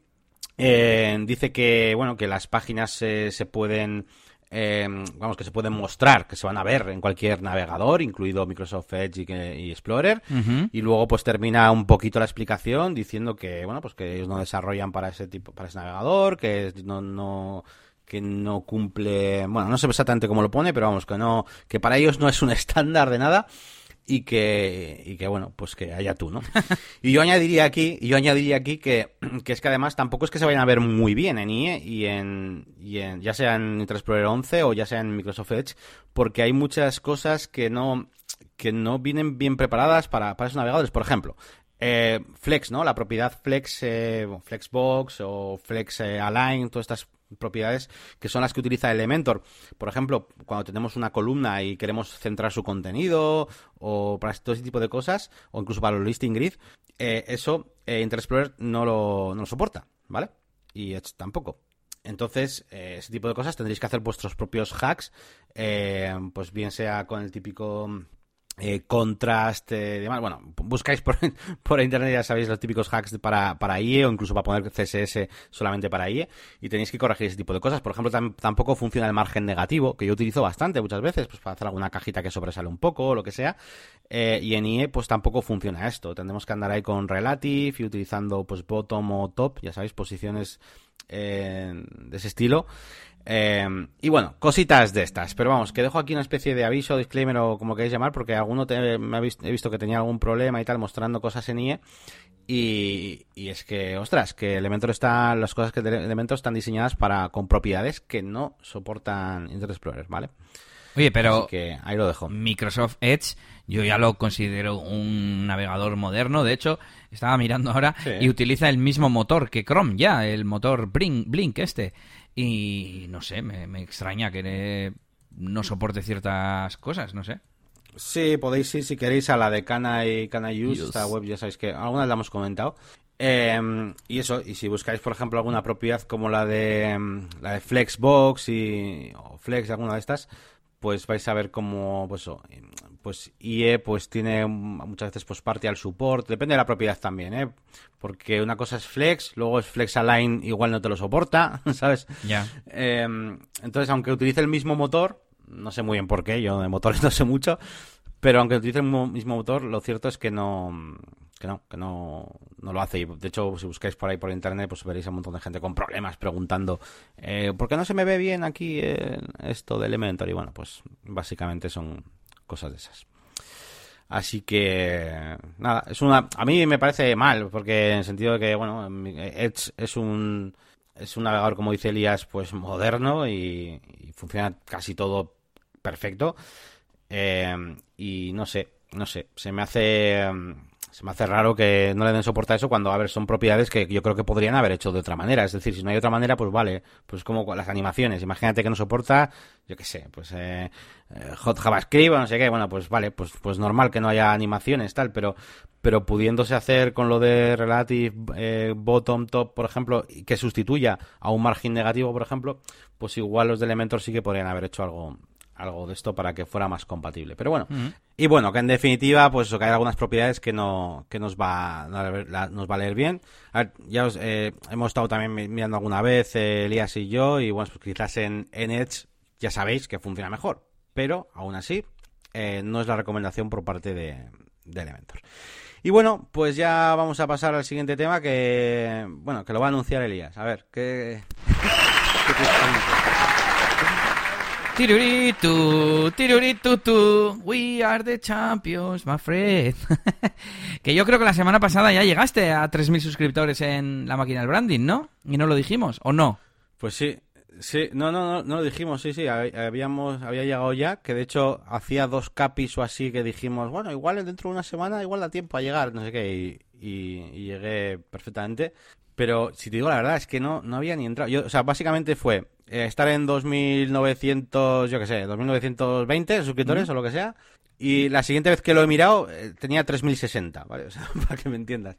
Eh, dice que, bueno, que las páginas se pueden, eh, vamos, que se pueden mostrar, que se van a ver en cualquier navegador, incluido Microsoft Edge y, Explorer. Y luego, pues termina un poquito la explicación diciendo que, bueno, pues que ellos no desarrollan para ese tipo, para ese navegador, que no, no que no cumple, bueno, no sé exactamente cómo lo pone, pero vamos, que no, que para ellos no es un estándar de nada y que, y que bueno, pues que haya tú, ¿no? y yo añadiría aquí, yo añadiría aquí que, que, es que además tampoco es que se vayan a ver muy bien en IE y en, y en ya sea en Internet Explorer 11 o ya sea en Microsoft Edge, porque hay muchas cosas que no, que no vienen bien preparadas para, para esos navegadores. Por ejemplo, eh, Flex, ¿no? La propiedad Flex, eh, Flexbox o Flex eh, Align, todas estas propiedades que son las que utiliza Elementor. Por ejemplo, cuando tenemos una columna y queremos centrar su contenido o para todo ese tipo de cosas, o incluso para los listing grid, eh, eso eh, Internet Explorer no lo, no lo soporta, ¿vale? Y Edge tampoco. Entonces, eh, ese tipo de cosas tendréis que hacer vuestros propios hacks, pues bien sea con el típico eh, contrast, eh, demás. Bueno, buscáis por, por internet, ya sabéis, los típicos hacks para, para IE o incluso para poner CSS solamente para IE y tenéis que corregir ese tipo de cosas. Por ejemplo, tampoco funciona el margen negativo, que yo utilizo bastante muchas veces, pues para hacer alguna cajita que sobresale un poco o lo que sea. Eh, y en IE, pues tampoco funciona esto. Tendremos que andar ahí con relative y utilizando pues bottom o top, ya sabéis, posiciones de ese estilo. Eh, y bueno, cositas de estas. Pero vamos, que dejo aquí una especie de aviso, disclaimer o como queréis llamar, porque alguno me ha visto, he visto que tenía algún problema y tal, mostrando cosas en IE. Y, es que, ostras, que Elementor está, las cosas que Elementor están diseñadas para con propiedades que no soportan Internet Explorer, ¿vale? Oye, pero que ahí lo dejo. Microsoft Edge, yo ya lo considero un navegador moderno. De hecho, estaba mirando ahora y utiliza el mismo motor que Chrome ya, el motor Blink, Blink este. Y no sé, me, extraña que no soporte ciertas cosas, no sé. Sí, podéis ir si queréis a la de Cana y Cana Use, esta web ya sabéis que algunas la hemos comentado. Em, y eso, y si buscáis, por ejemplo, alguna propiedad como la de em, la de Flexbox y, o Flex, alguna de estas, pues vais a ver cómo, pues, pues IE pues tiene muchas veces pues al support, depende de la propiedad también, ¿eh? Porque una cosa es Flex, luego es Flex Align, igual no te lo soporta, ¿sabes? Ya. Em, entonces, aunque utilice el mismo motor, no sé muy bien por qué, yo de motores no sé mucho, pero aunque utilice el mismo motor, lo cierto es que no que no, que no, no lo hace. Y de hecho, si buscáis por ahí por internet, pues veréis a un montón de gente con problemas preguntando eh, ¿por qué no se me ve bien aquí esto de Elementor? Y bueno, pues básicamente son cosas de esas. Así que, nada, es una, a mí me parece mal, porque en el sentido de que, bueno, Edge es un, es un navegador, como dice Elías, pues moderno y, funciona casi todo perfecto. Eh, y no sé, no sé, se me hace se me hace raro que no le den soporte a eso cuando, a ver, son propiedades que yo creo que podrían haber hecho de otra manera. Es decir, si no hay otra manera, pues vale. Pues como las animaciones. Imagínate que no soporta, yo qué sé, pues eh, eh, Hot JavaScript o no sé qué. Bueno, pues vale, pues, pues normal que no haya animaciones, tal, pero, pero pudiéndose hacer con lo de Relative eh, Bottom Top, por ejemplo, que sustituya a un margen negativo, por ejemplo, pues igual los de Elementor sí que podrían haber hecho algo, algo de esto para que fuera más compatible. Pero bueno, y bueno, que en definitiva, pues que hay algunas propiedades que no que nos va nos va a leer bien. ya eh, hemos estado también mirando alguna vez eh, Elías y yo y bueno, pues quizás en, en Edge ya sabéis que funciona mejor, pero aún así eh, no es la recomendación por parte de, de Elementor. Y bueno, pues ya vamos a pasar al siguiente tema que bueno, que lo va a anunciar Elías. A ver, ¿qué, qué Tiruritu, tiruritu, tu. We are the champions, my friend. que yo creo que la semana pasada ya llegaste a 3.000 suscriptores en la máquina del branding, ¿no? Y no lo dijimos, ¿o no? Pues sí, sí, no, no, no, no lo dijimos, sí, sí, habíamos, había llegado ya, que de hecho hacía dos capis o así que dijimos, bueno, igual dentro de una semana igual da tiempo a llegar, no sé qué, y, llegué perfectamente. Pero si te digo la verdad, es que no, no había ni entrado. Yo, o sea, básicamente fue eh, estar en 2900, yo qué sé, 2920 suscriptores o lo que sea. Y la siguiente vez que lo he mirado eh, tenía 3060, ¿vale? O sea, para que me entiendas.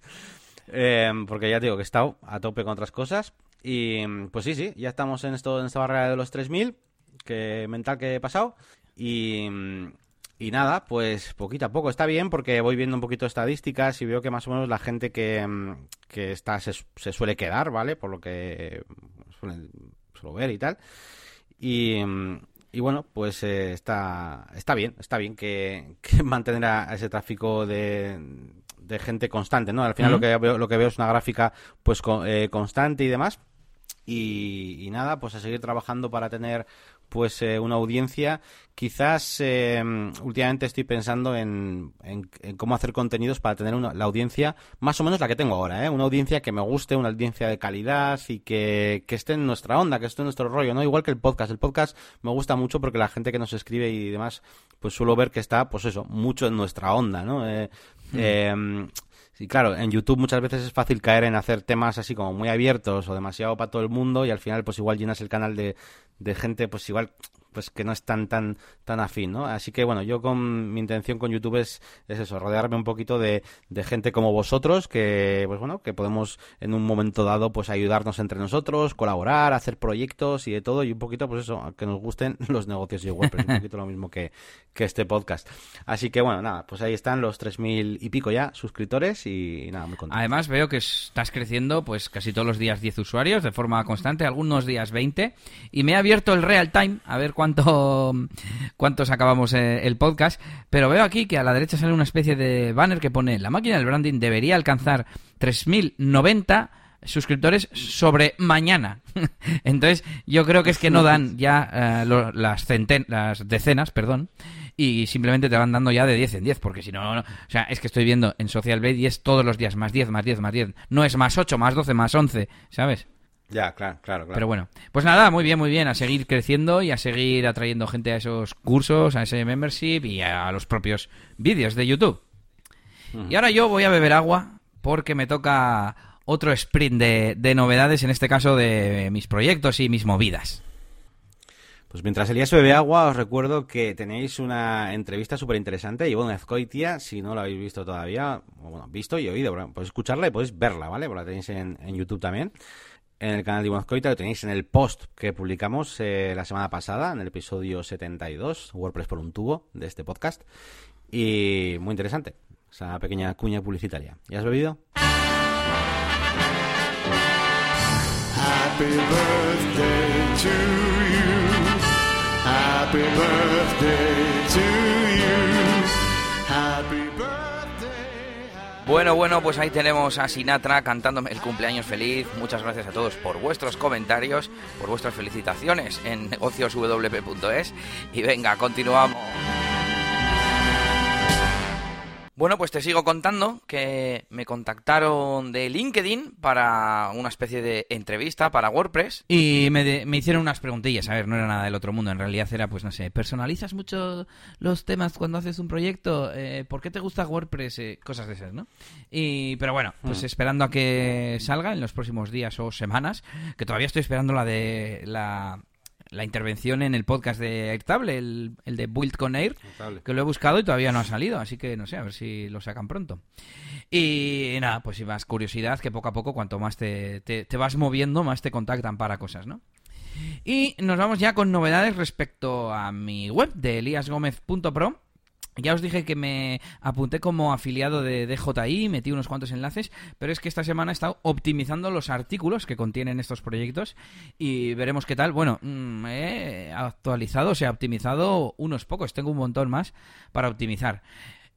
Eh, porque ya te digo que he estado a tope con otras cosas. Y pues sí, sí, ya estamos en, esto, en esta barrera de los 3000, que mental que he pasado. Y, y nada, pues poquito a poco. Está bien porque voy viendo un poquito de estadísticas y veo que más o menos la gente que, que está se, se suele quedar, ¿vale? Por lo que suelen ver y tal. Y, y bueno, pues eh, está, está bien, está bien que, mantener a ese tráfico de, de gente constante, ¿no? Al final lo, que veo, lo que veo es una gráfica pues eh, constante y demás. Y, y, nada, pues a seguir trabajando para tener pues eh, una audiencia. Quizás eh, últimamente estoy pensando en, cómo hacer contenidos para tener una, la audiencia más o menos la que tengo ahora, ¿eh? una audiencia que me guste, una audiencia de calidad y que, que esté en nuestra onda, que esté en nuestro rollo, ¿no? Igual que el podcast. El podcast me gusta mucho porque la gente que nos escribe y demás, pues suelo ver que está, pues eso, mucho en nuestra onda, ¿no? Eh, hmm. em, Sí, claro, en YouTube muchas veces es fácil caer en hacer temas así como muy abiertos o demasiado para todo el mundo y al final pues igual llenas el canal de, de gente pues igual pues que no es tan tan tan afín, ¿no? Así que bueno, yo con mi intención con YouTube es, es eso, rodearme un poquito de, de gente como vosotros que pues bueno, que podemos en un momento dado pues ayudarnos entre nosotros, colaborar, hacer proyectos y de todo y un poquito pues eso, que nos gusten los negocios y WordPress, un poquito lo mismo que, que este podcast. Así que bueno, nada, pues ahí están los 3000 y pico ya suscriptores y, nada, muy contento. Además veo que estás creciendo pues casi todos los días 10 usuarios de forma constante, algunos días 20 y me he abierto el real time a ver cuánto cuántos acabamos eh, el podcast, pero veo aquí que a la derecha sale una especie de banner que pone la máquina del branding debería alcanzar 3090 suscriptores sobre mañana. Entonces, yo creo que es que no dan ya eh, las, las decenas, perdón, y simplemente te van dando ya de 10 en 10, porque si no, no, o sea, es que estoy viendo en Social Blade y todos los días más 10, más 10, más 10. No es más 8, más 12, más 11, ¿sabes? Ya, claro, claro, claro. Pero bueno, pues nada, muy bien, muy bien, a seguir creciendo y a seguir atrayendo gente a esos cursos, a ese membership y a los propios vídeos de YouTube. Y ahora yo voy a beber agua porque me toca otro sprint de, de novedades, en este caso de mis proyectos y mis movidas. Pues mientras Elías bebe agua, os recuerdo que tenéis una entrevista súper interesante. Y bueno, Ezcoitia, si no la habéis visto todavía, bueno, visto y oído, podéis escucharla y podéis verla, ¿vale? Porque la tenéis en, YouTube también. En el canal de Iván Azcoitia lo tenéis en el post que publicamos eh, la semana pasada, en el episodio 72, WordPress por un tubo, de este podcast. Y muy interesante, esa pequeña cuña publicitaria. ¿Ya has bebido? Happy birthday to you. Happy birthday to you. Bueno, bueno, pues ahí tenemos a Sinatra cantándome el cumpleaños feliz. Muchas gracias a todos por vuestros comentarios, por vuestras felicitaciones en negocioswp.es. Y venga, continuamos. Bueno, pues te sigo contando que me contactaron de LinkedIn para una especie de entrevista para WordPress y me, hicieron unas preguntillas. A ver, no era nada del otro mundo, en realidad era, pues no sé, ¿personalizas mucho los temas cuando haces un proyecto? Eh, ¿Por qué te gusta WordPress? Eh, cosas de esas, ¿no? Y, pero bueno, pues mm. esperando a que salga en los próximos días o semanas, que todavía estoy esperando la de la la intervención en el podcast de Airtable, el, el de Build con Air, que lo he buscado y todavía no ha salido, así que no sé, a ver si lo sacan pronto. Y nada, pues si más curiosidad, que poco a poco, cuanto más te, te, te vas moviendo, más te contactan para cosas, ¿no? Y nos vamos ya con novedades respecto a mi web de eliasgomez.pro ya os dije que me apunté como afiliado de DJI, metí unos cuantos enlaces, pero es que esta semana he estado optimizando los artículos que contienen estos proyectos y veremos qué tal. Bueno, mm, he actualizado, o sea, optimizado unos pocos, tengo un montón más para optimizar.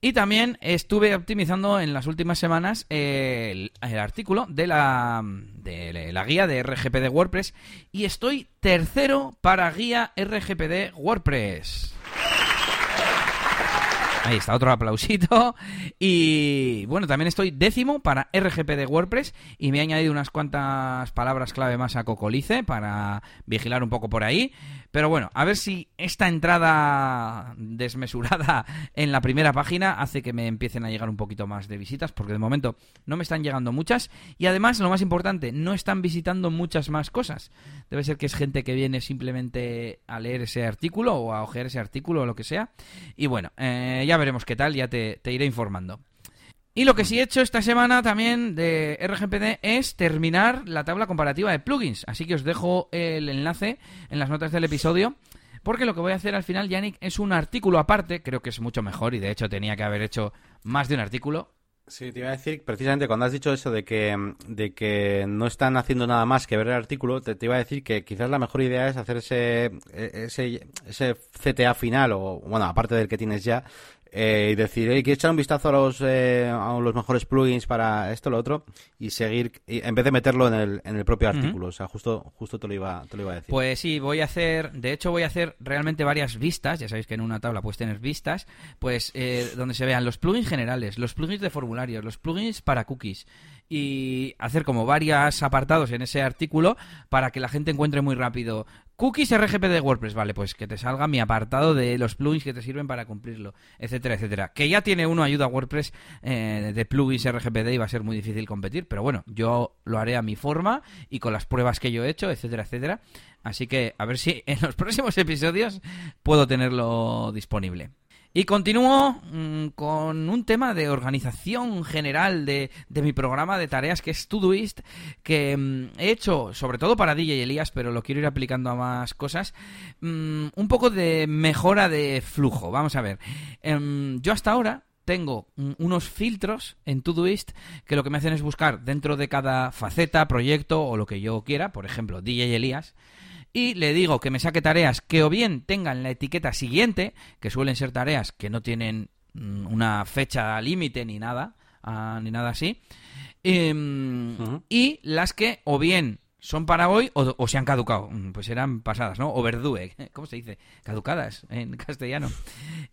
Y también estuve optimizando en las últimas semanas el, artículo de la, de la guía de RGP de WordPress y estoy tercero para guía RGP de WordPress. Ahí está, otro aplausito. Y bueno, también estoy décimo para RGP de WordPress y me he añadido unas cuantas palabras clave más a Cocolice para vigilar un poco por ahí. Pero bueno, a ver si esta entrada desmesurada en la primera página hace que me empiecen a llegar un poquito más de visitas, porque de momento no me están llegando muchas. Y además, lo más importante, no están visitando muchas más cosas. Debe ser que es gente que viene simplemente a leer ese artículo o a ojear ese artículo o lo que sea. Y bueno, eh, ya veremos qué tal, ya te iré informando. Y lo que sí he hecho esta semana también de RGPD es terminar la tabla comparativa de plugins. Así que os dejo el enlace en las notas del episodio. Porque lo que voy a hacer al final, Yannick, es un artículo aparte. Creo que es mucho mejor y de hecho tenía que haber hecho más de un artículo. Sí, te iba a decir, precisamente cuando has dicho eso de que, de que no están haciendo nada más que ver el artículo, te, iba a decir que quizás la mejor idea es hacer ese, ese, ese CTA final, o bueno, aparte del que tienes ya, eh, y decir, hey, quiero echar un vistazo a los, eh, a los mejores plugins para esto, lo otro, y seguir, en vez de meterlo en el, en el propio artículo. O sea, justo, justo te, lo iba, te lo iba a decir. Pues sí, voy a hacer, de hecho voy a hacer realmente varias vistas, ya sabéis que en una tabla puedes tener vistas, pues eh, donde se vean los plugins generales, los plugins de formularios, los plugins para cookies, y hacer como varios apartados en ese artículo para que la gente encuentre muy rápido cookies RGPD de WordPress, vale, pues que te salga mi apartado de los plugins que te sirven para cumplirlo, etcétera, etcétera. Que ya tiene uno ayuda a WordPress eh, de plugins RGPD y va a ser muy difícil competir, pero bueno, yo lo haré a mi forma y con las pruebas que yo he hecho, etcétera, etcétera. Así que a ver si en los próximos episodios puedo tenerlo disponible. Y continúo mm, con un tema de organización general de, mi programa de tareas que es Todoist, que mm, he hecho sobre todo para DJ Elías, pero lo quiero ir aplicando a más cosas. Mm, un poco de mejora de flujo. Vamos a ver. Em, yo hasta ahora tengo unos filtros en Todoist que lo que me hacen es buscar dentro de cada faceta, proyecto o lo que yo quiera, por ejemplo, DJ Elías, y le digo que me saque tareas que o bien tengan la etiqueta siguiente, que suelen ser tareas que no tienen mm, una fecha límite ni nada, ah, ni nada así, em, y las que o bien son para hoy o, se han caducado. Mm, pues eran pasadas, ¿no? O verdue, ¿cómo se dice? Caducadas en castellano.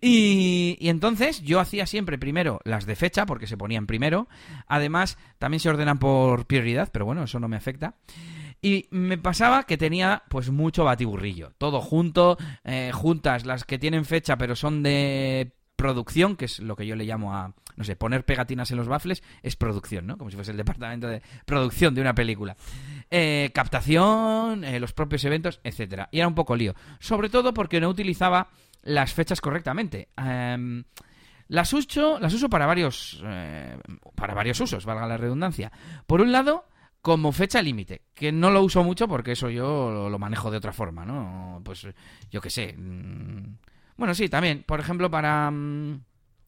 Y, y, entonces yo hacía siempre primero las de fecha, porque se ponían primero. Además, también se ordenan por prioridad, pero bueno, eso no me afecta. Y me pasaba que tenía pues mucho batiburrillo. Todo junto, eh, juntas las que tienen fecha pero son de producción, que es lo que yo le llamo a, no sé, poner pegatinas en los baffles, es producción, ¿no? Como si fuese el departamento de producción de una película. Eh, captación, eh, los propios eventos, etcétera. Y era un poco lío. Sobre todo porque no utilizaba las fechas correctamente. Em, las uso, las uso para varios, para varios usos, valga la redundancia. Por un lado, como fecha límite, que no lo uso mucho porque eso yo lo, manejo de otra forma, ¿no? Pues yo qué sé. Mm, bueno, sí, también, por ejemplo, para... Mm,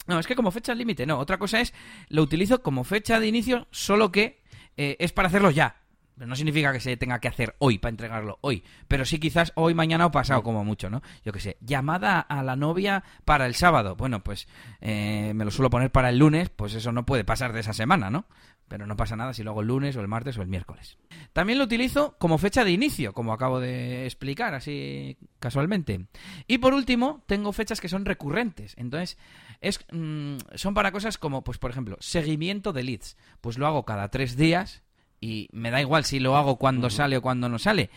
no, es que como fecha límite, no. Otra cosa es, lo utilizo como fecha de inicio, solo que eh, es para hacerlo ya. No significa que se tenga que hacer hoy para entregarlo hoy, pero sí quizás hoy, mañana o pasado, como mucho, ¿no? Yo qué sé, llamada a la novia para el sábado. Bueno, pues eh, me lo suelo poner para el lunes, pues eso no puede pasar de esa semana, ¿no? Pero no pasa nada si lo hago el lunes o el martes o el miércoles. También lo utilizo como fecha de inicio, como acabo de explicar así casualmente. Y por último, tengo fechas que son recurrentes. Entonces, es, mm, son para cosas como, pues por ejemplo, seguimiento de leads. Pues lo hago cada tres días y me da igual si lo hago cuando sale o cuando no sale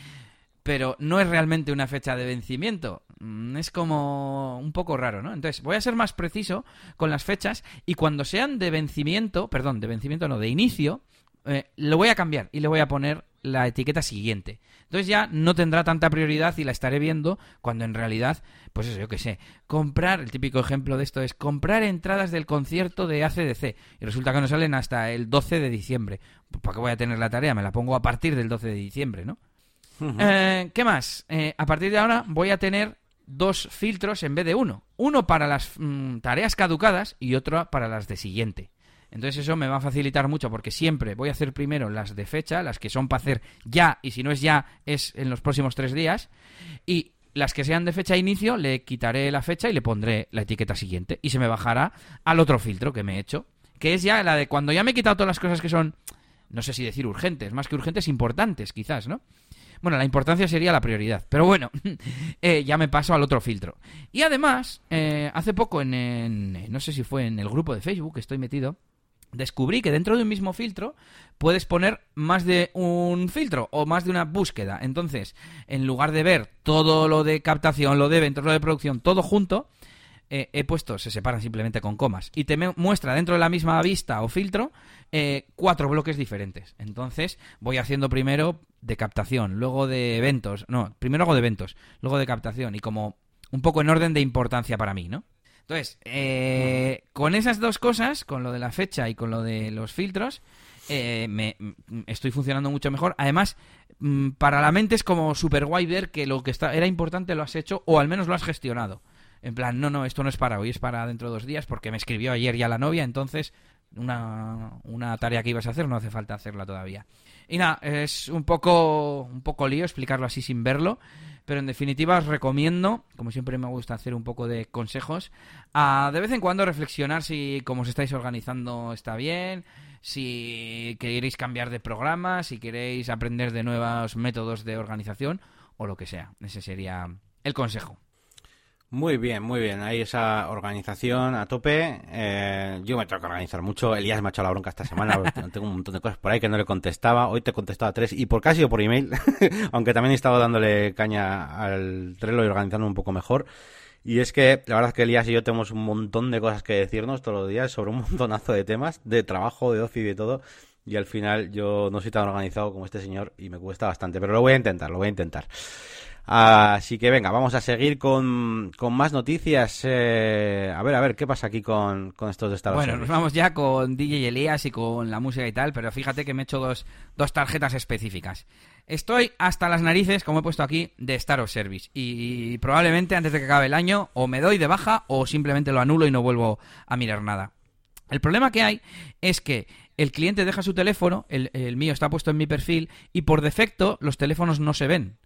pero no es realmente una fecha de vencimiento. Mm, es como un poco raro, ¿no? Entonces, voy a ser más preciso con las fechas y cuando sean de vencimiento, perdón, de vencimiento no, de inicio, eh, lo voy a cambiar y le voy a poner la etiqueta siguiente. Entonces ya no tendrá tanta prioridad y la estaré viendo cuando en realidad, pues eso, yo qué sé, comprar, el típico ejemplo de esto es comprar entradas del concierto de ACDC y resulta que no salen hasta el 12 de diciembre. ¿Para qué voy a tener la tarea? Me la pongo a partir del 12 de diciembre, ¿no? Eh, ¿Qué más? Eh, a partir de ahora voy a tener dos filtros en vez de uno. Uno para las mm, tareas caducadas y otro para las de siguiente. Entonces eso me va a facilitar mucho porque siempre voy a hacer primero las de fecha, las que son para hacer ya y si no es ya es en los próximos tres días. Y las que sean de fecha inicio le quitaré la fecha y le pondré la etiqueta siguiente y se me bajará al otro filtro que me he hecho, que es ya la de cuando ya me he quitado todas las cosas que son, no sé si decir urgentes, más que urgentes, importantes quizás, ¿no? Bueno, la importancia sería la prioridad. Pero bueno, eh, ya me paso al otro filtro. Y además, eh, hace poco en, no sé si fue en el grupo de Facebook que estoy metido, descubrí que dentro de un mismo filtro puedes poner más de un filtro o más de una búsqueda. Entonces, en lugar de ver todo lo de captación, lo de eventos, lo de producción, todo junto, eh, he puesto, se separan simplemente con comas, y te muestra dentro de la misma vista o filtro eh, cuatro bloques diferentes. Entonces voy haciendo primero de captación, luego de eventos, no, primero hago de eventos, luego de captación, y como un poco en orden de importancia para mí, ¿no? Entonces, eh, con esas dos cosas, con lo de la fecha y con lo de los filtros, me, estoy funcionando mucho mejor. Además, mm, para la mente es como super guay ver que lo que está, era importante lo has hecho o al menos lo has gestionado. En plan, no, no, esto no es para hoy, es para dentro de dos días, porque me escribió ayer ya la novia, entonces una, una tarea que ibas a hacer no hace falta hacerla todavía. Y nada, es un poco, un poco lío explicarlo así sin verlo, pero en definitiva os recomiendo, como siempre me gusta hacer un poco de consejos, a de vez en cuando reflexionar si como os estáis organizando está bien, si queréis cambiar de programa, si queréis aprender de nuevos métodos de organización o lo que sea. Ese sería el consejo. Muy bien, muy bien. Hay esa organización a tope. Eh, yo me tengo que organizar mucho. Elías me ha echado la bronca esta semana. tengo un montón de cosas por ahí que no le contestaba. Hoy te he contestado a tres y por casi o por email. Aunque también he estado dándole caña al Trello y organizando un poco mejor. Y es que la verdad es que Elías y yo tenemos un montón de cosas que decirnos todos los días sobre un montonazo de temas, de trabajo, de ocio y de todo. Y al final yo no soy tan organizado como este señor y me cuesta bastante. Pero lo voy a intentar, lo voy a intentar. Así que venga, vamos a seguir con, con más noticias. Eh, a ver, a ver, ¿qué pasa aquí con, con estos de Star Bueno, nos vamos ya con DJ Elías y con la música y tal, pero fíjate que me he hecho dos, dos tarjetas específicas. Estoy hasta las narices, como he puesto aquí, de Star of Service. Y probablemente antes de que acabe el año o me doy de baja o simplemente lo anulo y no vuelvo a mirar nada. El problema que hay es que el cliente deja su teléfono, el, el mío está puesto en mi perfil, y por defecto los teléfonos no se ven.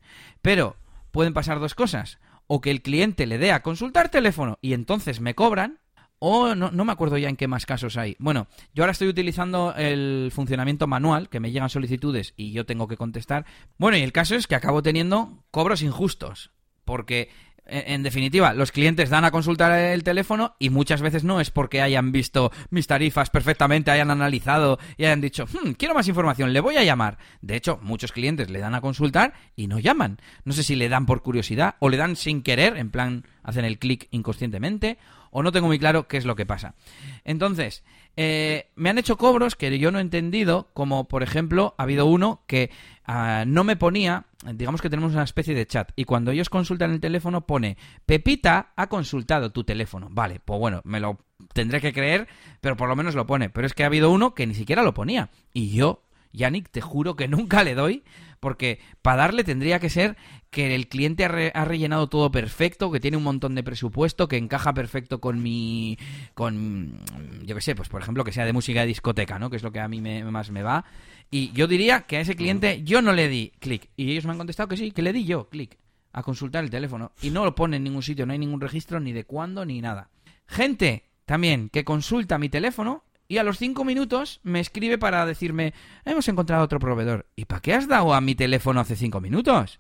Pero pueden pasar dos cosas. O que el cliente le dé a consultar teléfono y entonces me cobran, o no, no, me acuerdo ya en qué más casos hay. Bueno, yo ahora estoy utilizando el funcionamiento manual, que me llegan solicitudes y yo tengo que contestar. Bueno, y el caso es que acabo teniendo cobros injustos. Porque en definitiva, los clientes dan a consultar el teléfono y muchas veces no es porque hayan visto mis tarifas perfectamente, hayan analizado y hayan dicho, hmm, quiero más información, le voy a llamar. De hecho, muchos clientes le dan a consultar y no llaman. No sé si le dan por curiosidad o le dan sin querer, en plan, hacen el clic inconscientemente, o no tengo muy claro qué es lo que pasa. Entonces, eh, me han hecho cobros que yo no he entendido, como por ejemplo, ha habido uno que ah, no me ponía, digamos que tenemos una especie de chat, y cuando ellos consultan el teléfono pone, Pepita ha consultado tu teléfono. Vale, pues bueno, me lo tendré que creer, pero por lo menos lo pone. Pero es que ha habido uno que ni siquiera lo ponía. Y yo, Yannick, te juro que nunca le doy porque para darle tendría que ser que el cliente ha, rellenado todo perfecto, que tiene un montón de presupuesto, que encaja perfecto con mi, con, yo qué sé, pues por ejemplo que sea de música de discoteca, ¿no? Que es lo que a mí más me va. Y yo diría que a ese cliente yo no le di clic. Y ellos me han contestado que sí, que le di yo clic a consultar el teléfono. Y no lo pone en ningún sitio, no hay ningún registro ni de cuándo ni nada. Gente también que consulta mi teléfono y a los cinco minutos me escribe para decirme, hemos encontrado otro proveedor. ¿Y para qué has dado a mi teléfono hace cinco minutos?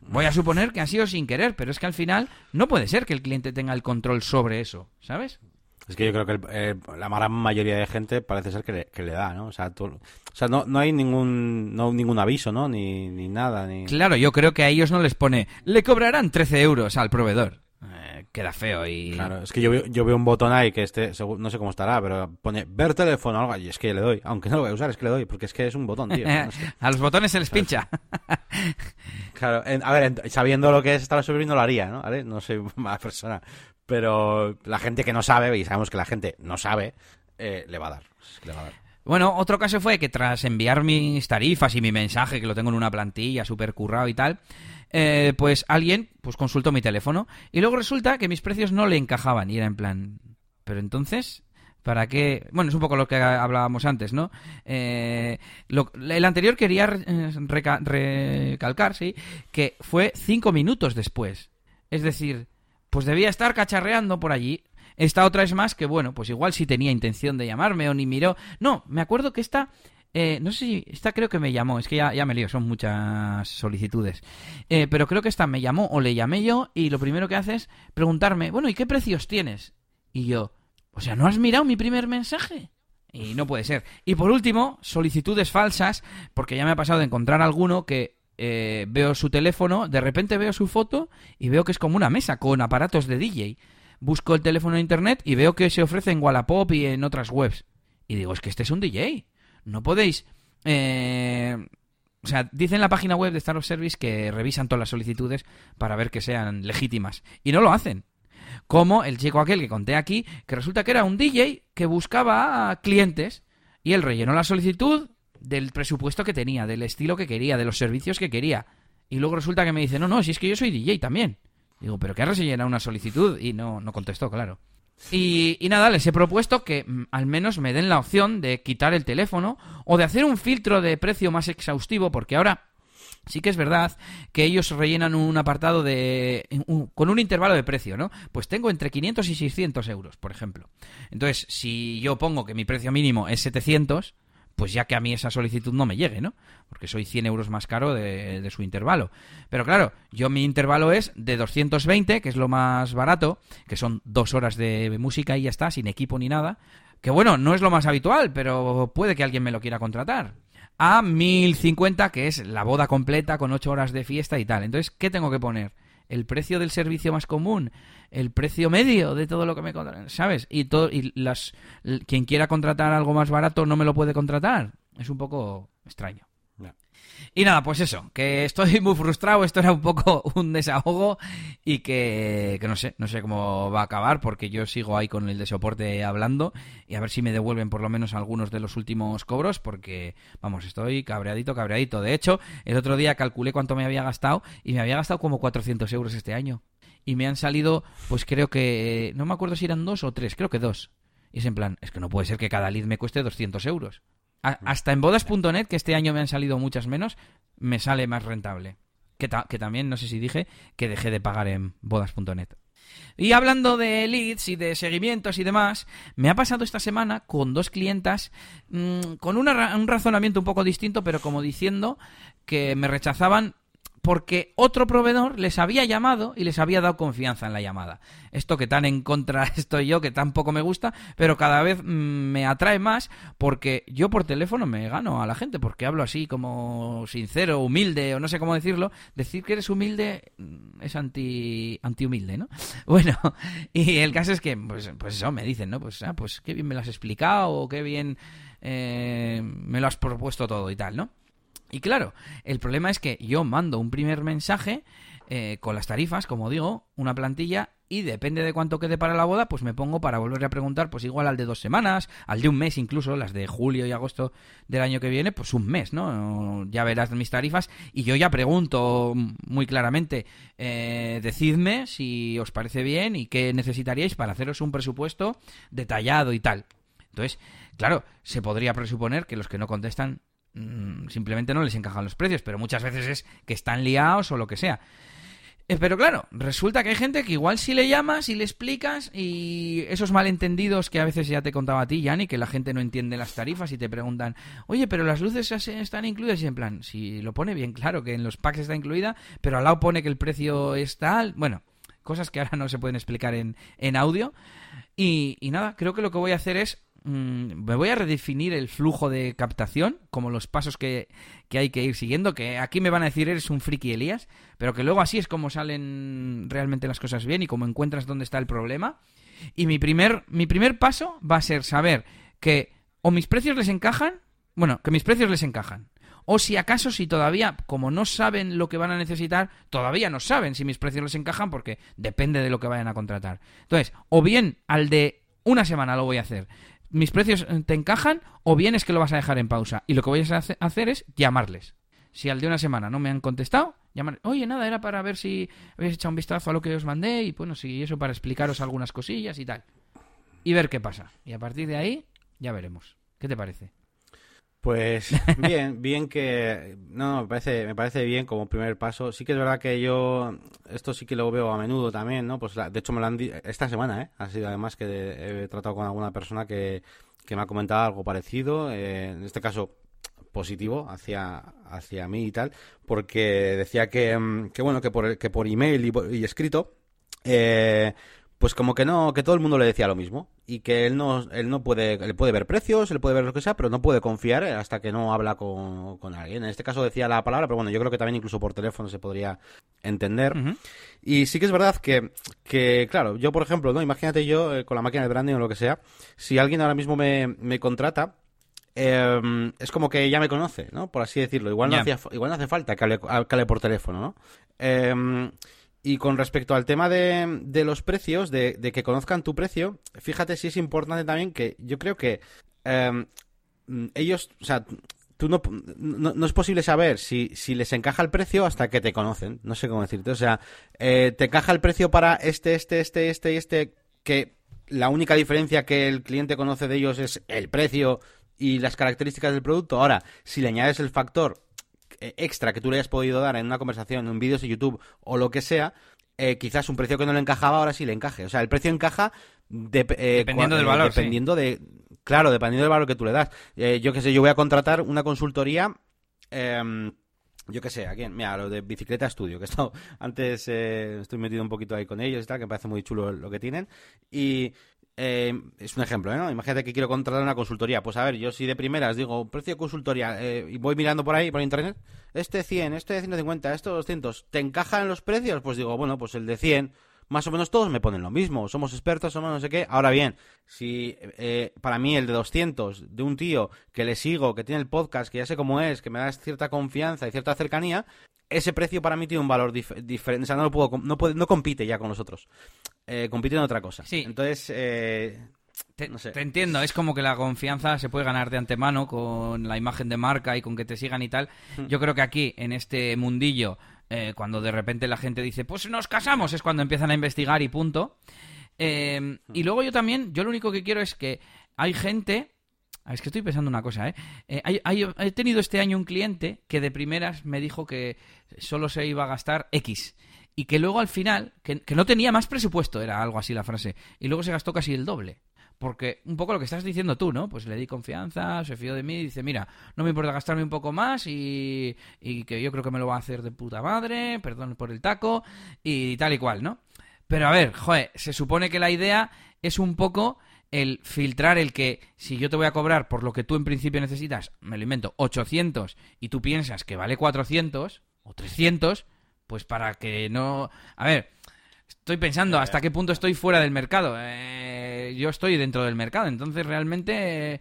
Voy a suponer que ha sido sin querer, pero es que al final no puede ser que el cliente tenga el control sobre eso, ¿sabes? Es que yo creo que eh, la gran mayoría de gente parece ser que le, da, ¿no? O sea, o sea no, no hay ningún no, ningún aviso, ¿no? Ni, ni nada. Ni... Claro, yo creo que a ellos no les pone, le cobrarán 13 euros al proveedor queda feo y... Claro, es que yo veo, yo veo un botón ahí que este, no sé cómo estará, pero pone ver teléfono o algo y es que le doy, aunque no lo voy a usar, es que le doy, porque es que es un botón, tío. a los botones se les pincha. claro, a ver, sabiendo lo que es estar subiendo lo haría, ¿no? ¿Vale? No soy mala persona, pero la gente que no sabe, y sabemos que la gente no sabe, eh, le va a dar. Le va a dar. Bueno, otro caso fue que tras enviar mis tarifas y mi mensaje, que lo tengo en una plantilla súper currado y tal, eh, pues alguien pues consultó mi teléfono y luego resulta que mis precios no le encajaban y era en plan, pero entonces, ¿para qué? Bueno, es un poco lo que hablábamos antes, ¿no? Eh, el anterior quería recalcar, sí, que fue cinco minutos después. Es decir, pues debía estar cacharreando por allí esta otra es más que, bueno, pues igual si tenía intención de llamarme o ni miró. No, me acuerdo que esta eh, no sé si esta creo que me llamó, es que ya, ya me lío, son muchas solicitudes. Eh, pero creo que esta me llamó o le llamé yo y lo primero que hace es preguntarme, bueno, ¿y qué precios tienes? Y yo, o sea, ¿no has mirado mi primer mensaje? Y no puede ser. Y por último, solicitudes falsas, porque ya me ha pasado de encontrar alguno que eh, veo su teléfono, de repente veo su foto y veo que es como una mesa con aparatos de DJ busco el teléfono en internet y veo que se ofrece en Wallapop y en otras webs. Y digo, es que este es un DJ. No podéis... Eh... O sea, dice en la página web de Star Service que revisan todas las solicitudes para ver que sean legítimas. Y no lo hacen. Como el chico aquel que conté aquí, que resulta que era un DJ que buscaba clientes y él rellenó la solicitud del presupuesto que tenía, del estilo que quería, de los servicios que quería. Y luego resulta que me dice, no, no, si es que yo soy DJ también. Digo, ¿pero qué has rellenado una solicitud? Y no, no contestó, claro. Y, y, nada, les he propuesto que mm, al menos me den la opción de quitar el teléfono o de hacer un filtro de precio más exhaustivo, porque ahora sí que es verdad que ellos rellenan un apartado de con un intervalo de precio, ¿no? Pues tengo entre 500 y 600 euros, por ejemplo. Entonces, si yo pongo que mi precio mínimo es 700, pues ya que a mí esa solicitud no me llegue, ¿no? Porque soy 100 euros más caro de, de, su intervalo. Pero claro, yo mi intervalo es de 220, que es lo más barato, que son dos horas de música y ya está, sin equipo ni nada. Que bueno, no es lo más habitual, pero puede que alguien me lo quiera contratar. A 1050, que es la boda completa con 8 horas de fiesta y tal. Entonces, ¿qué tengo que poner? El precio del servicio más común, el precio medio de todo lo que me contratan, ¿sabes? Y todo y las quien quiera contratar algo más barato no me lo puede contratar. Es un poco extraño. Y nada, pues eso, que estoy muy frustrado, esto era un poco un desahogo y que, que, no sé, no sé cómo va a acabar porque yo sigo ahí con el de soporte hablando y a ver si me devuelven por lo menos algunos de los últimos cobros porque, vamos, estoy cabreadito, cabreadito. De hecho, el otro día calculé cuánto me había gastado y me había gastado como 400 euros este año. Y me han salido, pues creo que, no me acuerdo si eran dos o tres, creo que dos. Y es en plan, es que no puede ser que cada lead me cueste 200 euros hasta en bodas.net, que este año me han salido muchas menos, me sale más rentable. Que, que también, no sé si dije, que dejé de pagar en bodas.net. Y hablando de leads y de seguimientos y demás, me ha pasado esta semana con dos clientas mmm, con una, un razonamiento un poco distinto, pero como diciendo que me rechazaban porque otro proveedor les había llamado y les había dado confianza en la llamada. Esto que tan en contra estoy yo, que tampoco me gusta, pero cada vez mm, me atrae más porque yo por teléfono me gano a la gente, porque hablo así como sincero, humilde, o no sé cómo decirlo. Decir que eres humilde mm, es anti, humilde, ¿no? Bueno, y el caso es que, pues, pues eso, me dicen, ¿no? Pues, ah, pues qué bien me lo has explicado, o qué bien eh, me lo has propuesto todo y tal, ¿no? Y claro, el problema es que yo mando un primer mensaje eh, con las tarifas, como digo, una plantilla, y depende de cuánto quede para la boda, pues me pongo para volver a preguntar, pues igual al de dos semanas, al de un mes incluso, las de julio y agosto del año que viene, pues un mes, ¿no? Ya verás mis tarifas y yo ya pregunto muy claramente, eh, decidme si os parece bien y qué necesitaríais para haceros un presupuesto detallado y tal. Entonces, claro, se podría presuponer que los que no contestan Mm, simplemente no les encajan los precios, pero muchas veces es que están liados o lo que sea. Eh, pero claro, resulta que hay gente que igual si le llamas y le explicas y esos malentendidos que a veces ya te contaba a ti, Yanni, que la gente no entiende las tarifas y te preguntan, oye, pero las luces están incluidas y en plan, si lo pone bien claro que en los packs está incluida, pero al lado pone que el precio es tal, bueno, cosas que ahora no se pueden explicar en, en audio. Y, y nada, creo que lo que voy a hacer es Mm, me voy a redefinir el flujo de captación, como los pasos que, hay que ir siguiendo, que aquí me van a decir eres un friki Elías, pero que luego así es como salen realmente las cosas bien y como encuentras dónde está el problema. Y mi primer, mi primer paso va a ser saber que o mis precios les encajan, bueno, que mis precios les encajan. O si acaso, si todavía, como no saben lo que van a necesitar, todavía no saben si mis precios les encajan porque depende de lo que vayan a contratar. Entonces, o bien al de una semana lo voy a hacer mis precios eh, te encajan o bien es que lo vas a dejar en pausa. Y lo que voy a hacer es llamarles. Si al de una semana no me han contestado, llamar, oye, nada, era para ver si habéis echado un vistazo a lo que os mandé y bueno, sí, eso para explicaros algunas cosillas y tal. Y ver qué pasa. Y a partir de ahí, ya veremos. ¿Qué te parece? Pues bien, bien que no, me parece me parece bien como primer paso. Sí que es verdad que yo esto sí que lo veo a menudo también, ¿no? Pues de hecho me lo han esta semana, ¿eh? Ha sido además que he tratado con alguna persona que, me ha comentado algo parecido, eh, en este caso positivo hacia hacia mí y tal, porque decía que, mm, que bueno, que por que por email y, y escrito eh, pues como que no, que todo el mundo le decía lo mismo y que él no, él no puede, él puede ver precios, él puede ver lo que sea, pero no puede confiar hasta que no habla con, alguien. En este caso decía la palabra, pero bueno, yo creo que también incluso por teléfono se podría entender. Y sí que es verdad que, que, claro, yo por ejemplo, no, imagínate yo eh, con la máquina de branding o lo que sea, si alguien ahora mismo me, me contrata, em, es como que ya me conoce, ¿no? Por así decirlo. Igual no, hacía, igual no hace falta que hable, que hable por teléfono, ¿no? Eh, y con respecto al tema de, de los precios, de, que conozcan tu precio, fíjate si es importante también que yo creo que em, ellos, o sea, tú no, no, es posible saber si, les encaja el precio hasta que te conocen. No sé cómo decirte. O sea, eh, te encaja el precio para este, este, este, este y este, que la única diferencia que el cliente conoce de ellos es el precio y las características del producto. Ahora, si le añades el factor extra que tú le hayas podido dar en una conversación, en un vídeo de YouTube o lo que sea, eh, quizás un precio que no le encajaba ahora sí le encaje. O sea, el precio encaja eh, dependiendo del valor. Dependiendo de Claro, dependiendo del valor que tú le das. Eh, yo qué sé, yo voy a contratar una consultoría. em, yo qué sé, ¿a quién? Mira, lo de Bicicleta Estudio, que he estado antes, eh, estoy metido un poquito ahí con ellos y tal, que me parece muy chulo lo que tienen. Y eh, es un ejemplo, ¿eh? ¿no? Imagínate que quiero contratar una consultoría. Pues a ver, yo si de primeras digo precio de consultoría eh, y voy mirando por ahí, por internet, este 100, este 150, este 200, ¿te encajan los precios? Pues digo, bueno, pues el de 100, más o menos todos me ponen lo mismo. Somos expertos, somos no sé qué. Ahora bien, si eh, para mí el de 200, de un tío que le sigo, que tiene el podcast, que ya sé cómo es, que me da cierta confianza y cierta cercanía, ese precio para mí tiene un valor dif- diferente. O sea, no, lo puedo, no, no compite ya con los otros. Eh, en otra cosa. Sí. Entonces, eh, Te, No sé. te entiendo, es como que la confianza se puede ganar de antemano con la imagen de marca y con que te sigan y tal. Yo creo que aquí, en este mundillo, eh, cuando de repente la gente dice, pues nos casamos, es cuando empiezan a investigar y punto. Eh, y luego yo también, yo lo único que quiero es que hay gente... ah, Es que estoy pensando una cosa, ¿eh? Eh, hay- hay- he tenido este año un cliente que de primeras me dijo que solo se iba a gastar X. Y que luego al final, que, que no tenía más presupuesto, era algo así la frase. Y luego se gastó casi el doble. Porque un poco lo que estás diciendo tú, ¿no? Pues le di confianza, se fió de mí dice, mira, no me importa gastarme un poco más y, y que yo creo que me lo va a hacer de puta madre, perdón por el taco y tal y cual, ¿no? Pero a ver, joder, se supone que la idea es un poco el filtrar el que si yo te voy a cobrar por lo que tú en principio necesitas, me lo invento, 800 y tú piensas que vale 400 o 300, pues para que no... A ver, estoy pensando hasta qué punto estoy fuera del mercado. Eh, yo estoy dentro del mercado, entonces realmente... eh,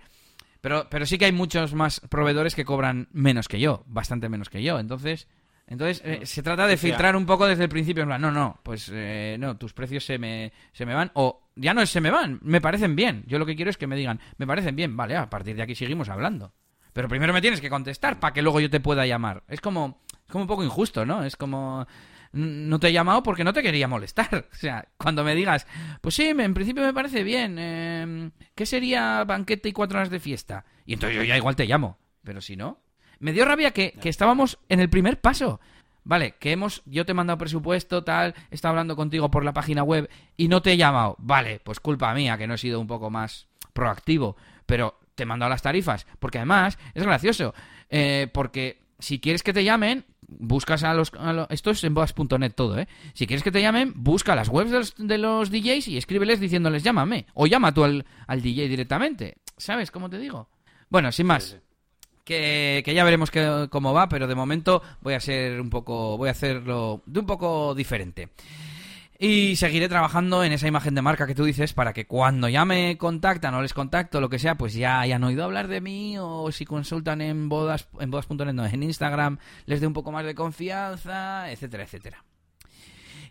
pero, pero sí que hay muchos más proveedores que cobran menos que yo, bastante menos que yo. Entonces, entonces eh, se trata de filtrar un poco desde el principio. En plan, no, no, pues eh, no, tus precios se me, se me van. O ya no es se me van, me parecen bien. Yo lo que quiero es que me digan, me parecen bien, vale, a partir de aquí seguimos hablando. Pero primero me tienes que contestar para que luego yo te pueda llamar. Es como, es como un poco injusto, ¿no? Es como, no te he llamado porque no te quería molestar. O sea, cuando me digas, pues sí, en principio me parece bien. eh, ¿Qué sería banquete y cuatro horas de fiesta? Y entonces yo ya igual te llamo. Pero si no, me dio rabia que, que estábamos en el primer paso. Vale, que hemos, yo te he mandado presupuesto, tal, he estado hablando contigo por la página web y no te he llamado. Vale, pues culpa mía que no he sido un poco más proactivo. Pero te he mandado las tarifas. Porque además, es gracioso. eh, porque si quieres que te llamen, buscas a los... a lo- esto es en boas.net todo, ¿eh? Si quieres que te llamen, busca las webs de los, de los DJs y escríbeles diciéndoles llámame. O llama tú al, al DJ directamente. ¿Sabes cómo te digo? Bueno, sin más. Que, que ya veremos que- cómo va, pero de momento voy a ser un poco, voy a hacerlo de un poco diferente. Y seguiré trabajando en esa imagen de marca que tú dices para que cuando ya me contactan o les contacto, lo que sea, pues ya hayan oído hablar de mí o si consultan en bodas, en bodas.net, no, en Instagram, les dé un poco más de confianza, etcétera, etcétera.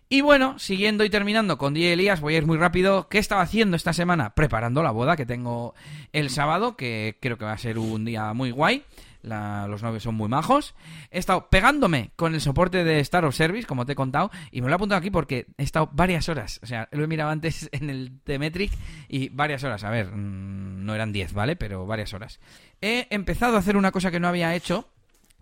Y bueno, siguiendo y terminando con Die Elías, voy a ir muy rápido. ¿Qué estaba haciendo esta semana? Preparando la boda que tengo el sábado, que creo que va a ser un día muy guay. La- los novios son muy majos. He estado pegándome con el soporte de Star of Service, como te he contado, y me lo he apuntado aquí porque he estado varias horas. O sea, lo he mirado antes en el T-Metric y varias horas. A ver, mm, no eran 10, ¿vale? Pero varias horas. He empezado a hacer una cosa que no había hecho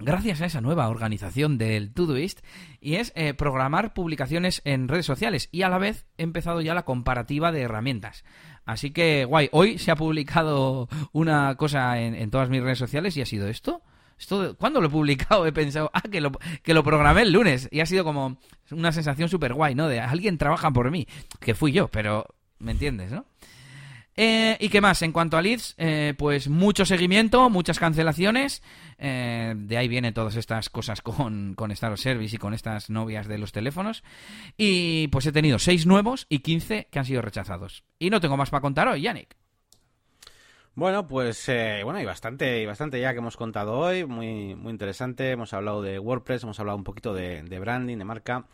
gracias a esa nueva organización del Todoist y es eh, programar publicaciones en redes sociales y a la vez he empezado ya la comparativa de herramientas. Así que guay, hoy se ha publicado una cosa en, en todas mis redes sociales y ha sido esto. Esto, ¿Cuándo lo he publicado? He pensado, ah, que lo, que lo programé el lunes. Y ha sido como una sensación súper guay, ¿no? De alguien trabaja por mí. Que fui yo, pero ¿me entiendes, no? Eh, ¿Y qué más? En cuanto a leads, eh, pues mucho seguimiento, muchas cancelaciones. eh, de ahí vienen todas estas cosas con, con Star Service y con estas novias de los teléfonos. Y pues he tenido 6 nuevos y 15 que han sido rechazados. Y no tengo más para contar hoy, Yannick. Bueno, pues eh, bueno, hay bastante, y bastante ya que hemos contado hoy, muy, muy interesante. Hemos hablado de WordPress, hemos hablado un poquito de, branding, de marca.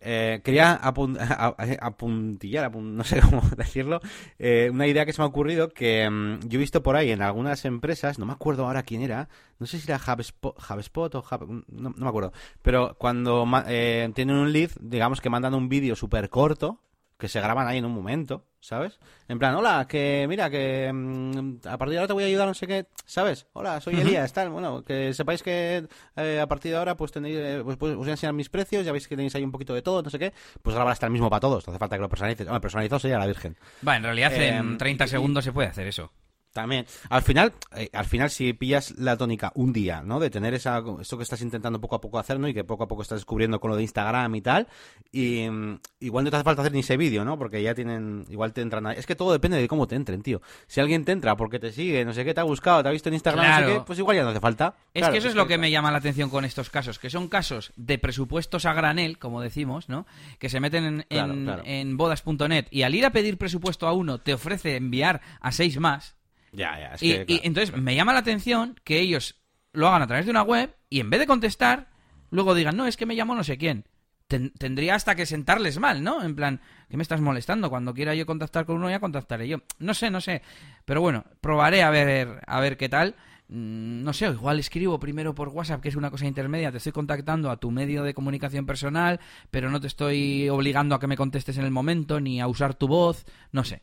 Eh, quería apun- apuntillar, apun- no sé cómo decirlo, eh, una idea que se me ha ocurrido que mm, yo he visto por ahí en algunas empresas, no me acuerdo ahora quién era, no sé si era HubSpot, o Hub- no, no me acuerdo, pero cuando eh, tienen un lead, digamos que mandan un vídeo súper corto, que se graban ahí en un momento, ¿sabes? En plan, hola, que mira, que mm, a partir de ahora te voy a ayudar, no sé qué, ¿sabes? Hola, soy. Elías, tal, bueno, que sepáis que eh, a partir de ahora pues tenéis, eh, pues, pues, os voy a enseñar mis precios, ya veis que tenéis ahí un poquito de todo, no sé qué, pues grabar hasta el mismo para todos, no hace falta que lo personalices. Hombre, personalizado sería la virgen. Va, en realidad en Em, 30 y- segundos se puede hacer eso. También, al final, eh, al final si pillas la tónica un día, ¿no? De tener esa, eso que estás intentando poco a poco hacer, ¿no? Y que poco a poco estás descubriendo con lo de Instagram y tal, y mm, igual no te hace falta hacer ni ese vídeo, ¿no? Porque ya tienen, igual te entran, es que todo depende de cómo te entren, tío. Si alguien te entra porque te sigue, no sé qué, te ha buscado, te ha visto en Instagram, no sé qué, pues igual ya no hace falta. Es que eso es, lo que, me llama la atención con estos casos, que son casos de presupuestos a granel, como decimos, ¿no? Que se meten en, en bodas.net y al ir a pedir presupuesto a uno te ofrece enviar a seis más ya, ya. y, entonces me llama la atención que ellos lo hagan a través de una web y en vez de contestar, luego digan, no, es que me llamo no sé quién. tendría hasta que sentarles mal, ¿no? En plan, ¿qué me estás molestando? Cuando quiera yo contactar con uno, ya contactaré yo. No sé, no sé. Pero bueno, probaré a ver, a ver qué tal. Mm, no sé, igual escribo primero por WhatsApp, que es una cosa intermedia, te estoy contactando a tu medio de comunicación personal, pero no te estoy obligando a que me contestes en el momento, ni a usar tu voz, no sé.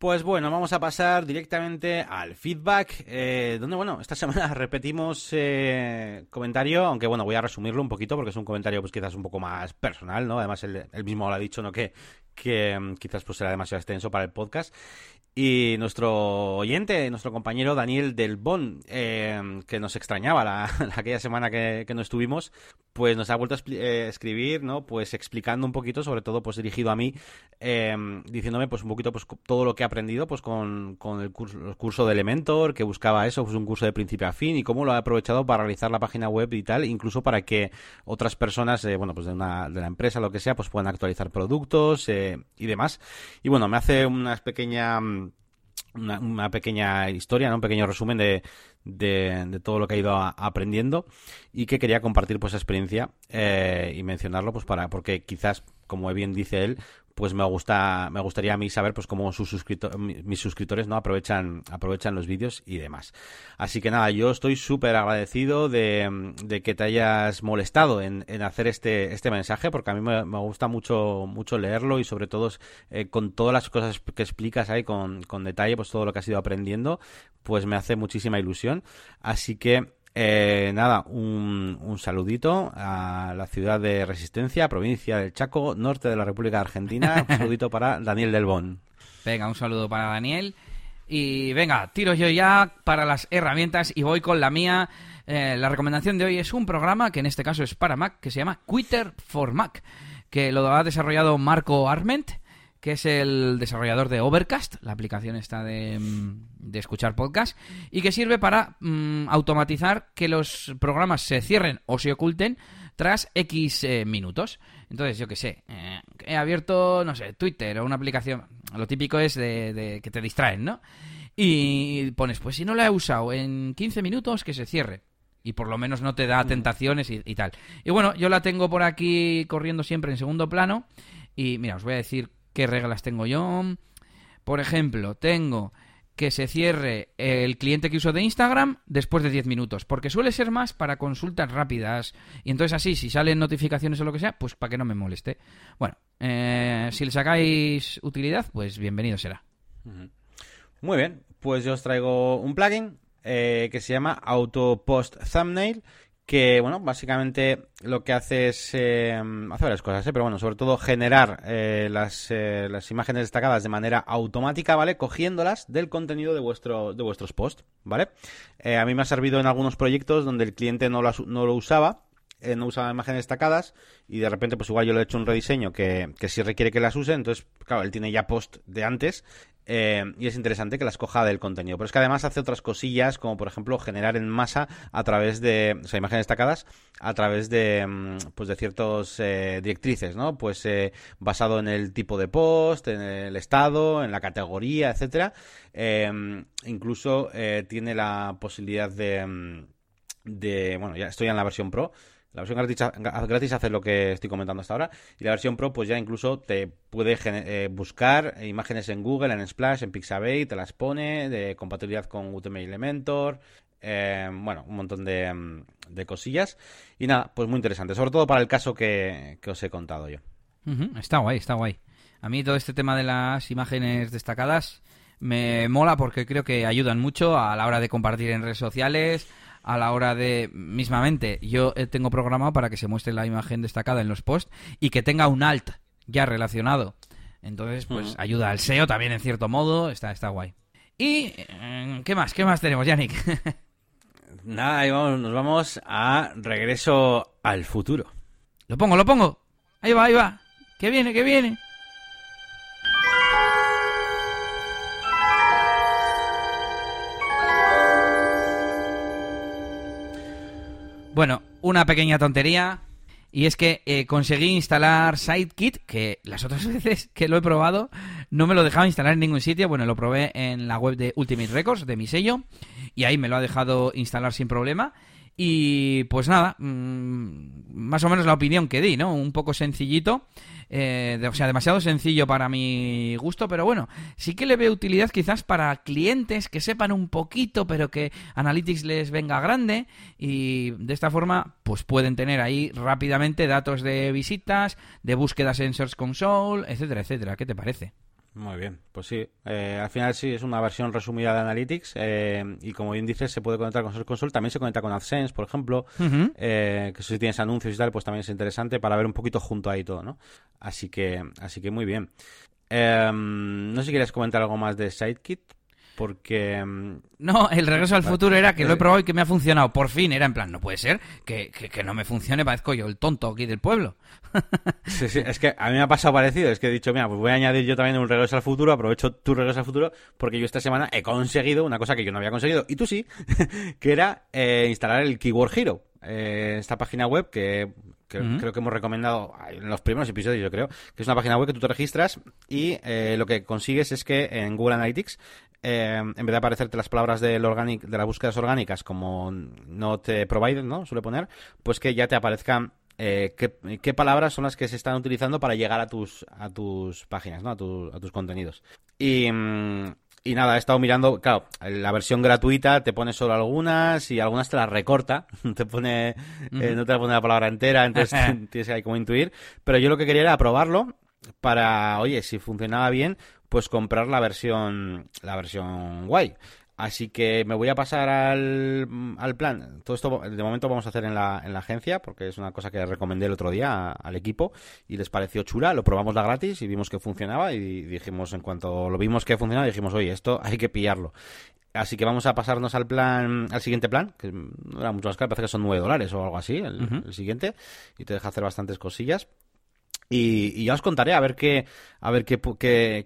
Pues bueno, vamos a pasar directamente al feedback, eh, donde bueno, esta semana repetimos eh, comentario, aunque bueno, voy a resumirlo un poquito porque es un comentario pues quizás un poco más personal, ¿no? Además él, mismo lo ha dicho, ¿no? Que, que mm, quizás pues será demasiado extenso para el podcast. Y nuestro oyente, nuestro compañero Daniel Del Bon, eh, que nos extrañaba la, aquella semana que, no estuvimos, pues nos ha vuelto a eh, escribir, ¿no? Pues explicando un poquito, sobre todo pues dirigido a mí, eh, diciéndome pues un poquito pues todo lo que ha aprendido pues con, el, curso, curso de Elementor, que buscaba eso, pues un curso de principio a fin y cómo lo ha aprovechado para realizar la página web y tal, incluso para que otras personas, bueno, pues de, una, de la empresa, lo que sea, pues puedan actualizar productos y demás. Y bueno, me hace unas pequeñas una, pequeña historia, un pequeño resumen de, de, todo lo que ha ido aprendiendo y que quería compartir pues esa experiencia eh, y mencionarlo pues para porque quizás como bien dice él pues me gusta me gustaría a mí saber pues cómo sus mis suscriptores no aprovechan aprovechan los vídeos y demás. Así que nada yo estoy súper agradecido de, que te hayas molestado en, hacer este este mensaje porque a mí me, gusta mucho mucho leerlo y sobre todo eh, con todas las cosas que explicas ahí con, con detalle pues todo lo que has ido aprendiendo pues me hace muchísima ilusión. Así que eh, nada, un, un, saludito a la ciudad de Resistencia, provincia del Chaco, norte de la República Argentina. Un saludito para Daniel Del Bon. Venga, un saludo para Daniel. Y venga, tiro yo ya para las herramientas y voy con la mía. Eh, la recomendación de hoy es un programa que en este caso es para Mac, que se llama Quitter for Mac, que lo ha desarrollado Marco Arment que es el desarrollador de Overcast, la aplicación esta de, mm, escuchar podcast, y que sirve para mm, automatizar que los programas se cierren o se oculten tras X eh, minutos. Entonces, yo qué sé, eh, he abierto, no sé, Twitter o una aplicación, lo típico es de, que te distraen, ¿no? Y pones, pues si no la he usado en 15 minutos, que se cierre y por lo menos no te da tentaciones y, y, tal. Y bueno, yo la tengo por aquí corriendo siempre en segundo plano. Y mira, os voy a decir ¿Qué reglas tengo yo? Por ejemplo, tengo que se cierre el cliente que uso de Instagram después de 10 minutos, porque suele ser más para consultas rápidas. Y entonces así, si salen notificaciones o lo que sea, pues para que no me moleste. Bueno, eh, si le sacáis utilidad, pues bienvenido será. Muy bien, pues yo os traigo un plugin eh, que se llama Auto Post Thumbnail que, bueno, básicamente lo que hace es, eh, hace varias cosas, ¿eh? pero bueno, sobre todo generar eh, las, eh, las, imágenes destacadas de manera automática, ¿vale? Cogiéndolas del contenido de, vuestro, de vuestros posts, ¿vale? a mí me ha servido en algunos proyectos donde el cliente no, no lo usaba, no usaba imágenes destacadas y de repente pues igual yo le he hecho un rediseño que, que sí requiere que las use, entonces claro, él tiene ya post de antes eh, y es interesante que las coja del contenido. Pero es que además hace otras cosillas, como por ejemplo generar en masa a través de, o sea, imágenes destacadas a través de, mm, pues de ciertos eh, directrices, ¿no? Pues eh, basado en el tipo de post, en el estado, en la categoría, etcétera. incluso tiene la posibilidad de, mm, de, bueno, ya estoy en la versión Pro la versión gratis, hace lo que estoy comentando hasta ahora. Y la versión Pro, pues ya incluso te puede eh, buscar imágenes en Google, en Splash, en Pixabay, te las pone, de compatibilidad con Gutenberg Elementor. Eh, bueno, un montón mm, de, cosillas. Y nada, pues muy interesante. Sobre todo para el caso que, os he contado yo. Está guay, está guay. A mí todo este tema de las imágenes destacadas me mola porque creo que ayudan mucho a la hora de compartir en redes sociales a la hora de, mismamente, yo eh, tengo programado para que se muestre la imagen destacada en los posts y que tenga un alt ya relacionado Entonces, pues ayuda al SEO también en cierto modo, está, está guay. ¿Y eh, qué más? ¿Qué más tenemos, Yannick? Nada, ahí vamos, nos vamos a regreso al futuro. Lo pongo, lo pongo. Ahí va, ahí va. Que viene, que viene. Bueno, una pequeña tontería. Y es que eh, conseguí instalar SideKit, que las otras veces que lo he probado no me lo dejaba instalar en ningún sitio. Bueno, lo probé en la web de Ultimate Records, de mi sello, y ahí me lo ha dejado instalar sin problema. Y pues nada, mm, más o menos la opinión que di, ¿no? Un poco sencillito, eh, o sea, demasiado sencillo para mi gusto, pero bueno, sí que le veo utilidad quizás para clientes que sepan un poquito, pero que Analytics les venga grande y de esta forma, pues pueden tener ahí rápidamente datos de visitas, de búsquedas en Search Console, etcétera, etcétera. ¿Qué te parece? Muy bien, pues sí. Eh, al final sí, es una versión resumida de Analytics eh, y como bien dices, se puede conectar con Search Console. También se conecta con AdSense, por ejemplo, eh, que si tienes anuncios y tal, pues también es interesante para ver un poquito junto ahí todo, ¿no? Así que, así que muy bien. no sé si quieres comentar algo más de SideKit, porque... Mm, no, el regreso al futuro era que lo he probado y que me ha funcionado. Por fin, era en plan, no puede ser que, que, no me funcione, parezco yo el tonto aquí del pueblo. sí, sí, es que a mí me ha pasado parecido. Es que he dicho, mira, pues voy a añadir yo también un regreso al futuro, aprovecho tu regreso al futuro, porque yo esta semana he conseguido una cosa que yo no había conseguido, y tú sí, que era eh, instalar el Keyword Hero. Eh, esta página web que creo que hemos recomendado en los primeros episodios, yo creo, que es una página web que tú te registras y eh, lo que consigues es que en Google Analytics eh, en vez de aparecerte las palabras del organic, de las búsquedas orgánicas como not provided, ¿no? Suele poner, pues que ya te aparezcan eh, qué, palabras son las que se están utilizando para llegar a tus, a tus páginas, ¿no? A, a tus contenidos. Y, mm, y nada, he estado mirando, claro, la versión gratuita te pone solo algunas y algunas te las recorta, te pone, eh, no te pone la palabra entera, entonces tienes ahí como intuir. Pero yo lo que quería era probarlo para, oye, si funcionaba bien, pues comprar la versión, la versión guay. Así que me voy a pasar al, al, plan. Todo esto de momento vamos a hacer en la, en la agencia, porque es una cosa que recomendé el otro día al equipo y les pareció chula. Lo probamos la gratis y vimos que funcionaba y dijimos, en cuanto lo vimos que funcionaba, dijimos, oye, esto hay que pillarlo. Así que vamos a pasarnos al plan, al siguiente plan, que no era mucho más caro, parece que son 9 dólares o algo así, el siguiente, y te deja hacer bastantes cosillas. Y, ya os contaré a ver qué, a ver qué,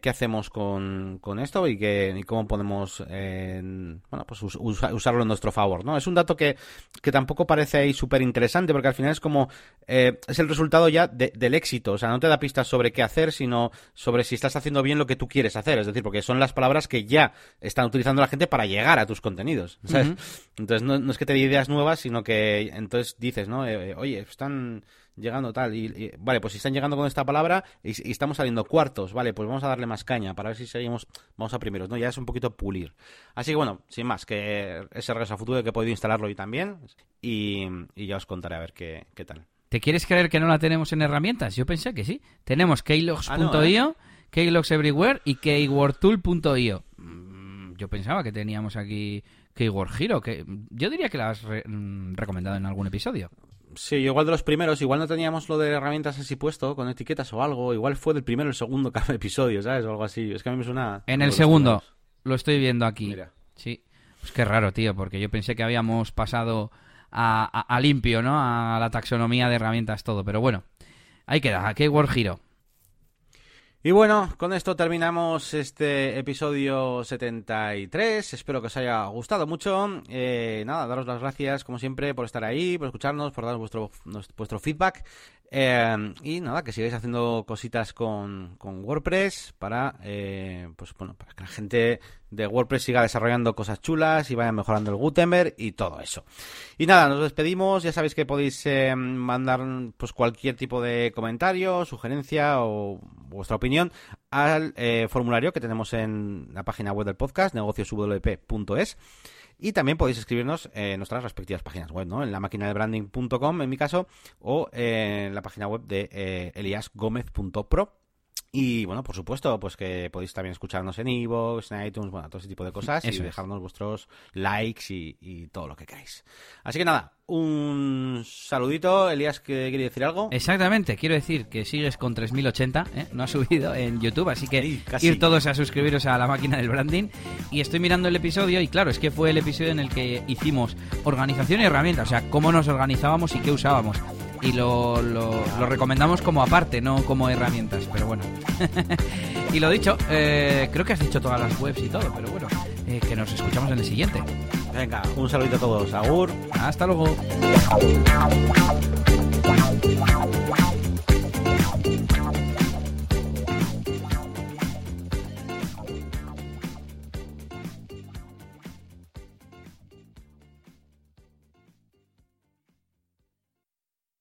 qué, hacemos con, con, esto y, qué, y cómo podemos bueno, pues usarlo en nuestro favor. ¿no? Es un dato que, que tampoco parece ahí súper interesante porque al final es como eh, es el resultado ya del éxito. O sea, no te da pistas sobre qué hacer, sino sobre si estás haciendo bien lo que tú quieres hacer. Es decir, porque son las palabras que ya están utilizando la gente para llegar a tus contenidos. Entonces, no, no, es que te dé ideas nuevas, sino que entonces dices, ¿no? Eh, oye, están llegando tal. Y, vale, pues si están llegando con esta palabra y, estamos saliendo cuartos, vale, pues vamos a darle más caña para ver si seguimos, vamos a primeros, ¿no? Ya es un poquito pulir. Así que bueno, sin más, que ese regreso a futuro que he podido instalarlo hoy también y, ya os contaré a ver qué, qué tal. ¿Te quieres creer que no la tenemos en herramientas? Yo pensé que sí. Tenemos keylogs.io, ¿eh? Keylogs Everywhere y keywordtool.io. Mm, yo pensaba que teníamos aquí Keyword Hero, que yo diría que la has mm, recomendado en algún episodio. Sí, igual de los primeros, igual no teníamos lo de herramientas así puesto, con etiquetas o algo, igual fue del primero o el segundo cada episodio, ¿sabes? O algo así. Es que a mí me suena... En el segundo, lo estoy viendo aquí. Mira. Sí. Pues qué raro, tío, porque yo pensé que habíamos pasado a, limpio, ¿no? A la taxonomía de herramientas, todo. Pero bueno, ahí queda, ¿a qué Word Giro? Y bueno, con esto terminamos este episodio 73. Espero que os haya gustado mucho. Eh, nada, daros las gracias, como siempre, por estar ahí, por escucharnos, por dar vuestro, vuestro feedback. Eh, y nada, que sigáis haciendo cositas con, WordPress para, eh, pues bueno, para que la gente de WordPress siga desarrollando cosas chulas y vaya mejorando el Gutenberg y todo eso. Y nada, nos despedimos. Ya sabéis que podéis eh, mandar pues cualquier tipo de comentario, sugerencia o vuestra opinión al formulario que tenemos en la página web del podcast, negocioswp.es. Y también podéis escribirnos en nuestras respectivas páginas web, ¿no? En la máquina de branding.com, en mi caso, o en la página web de eh, eliasgomez.pro. Y bueno, por supuesto, pues que podéis también escucharnos en iVoox, en iTunes, bueno, todo ese tipo de cosas Eso y es. dejarnos vuestros likes y, y todo lo que queráis. Así que nada, un saludito. Elías, ¿que ¿quiere decir algo? Exactamente, quiero decir que sigues con 3080, ¿eh? no ha subido en YouTube, así que Sí, ir todos a suscribiros a la máquina del branding. Y estoy mirando el episodio y claro, es que fue el episodio en el que hicimos organización y herramientas, o sea, cómo nos organizábamos y qué usábamos. Y lo, lo- lo recomendamos como aparte, no como herramientas, pero bueno. y lo dicho, eh, creo que has dicho todas las webs y todo, pero bueno, eh, que nos escuchamos en el siguiente. Venga, un saludito a todos. Agur. Hasta luego.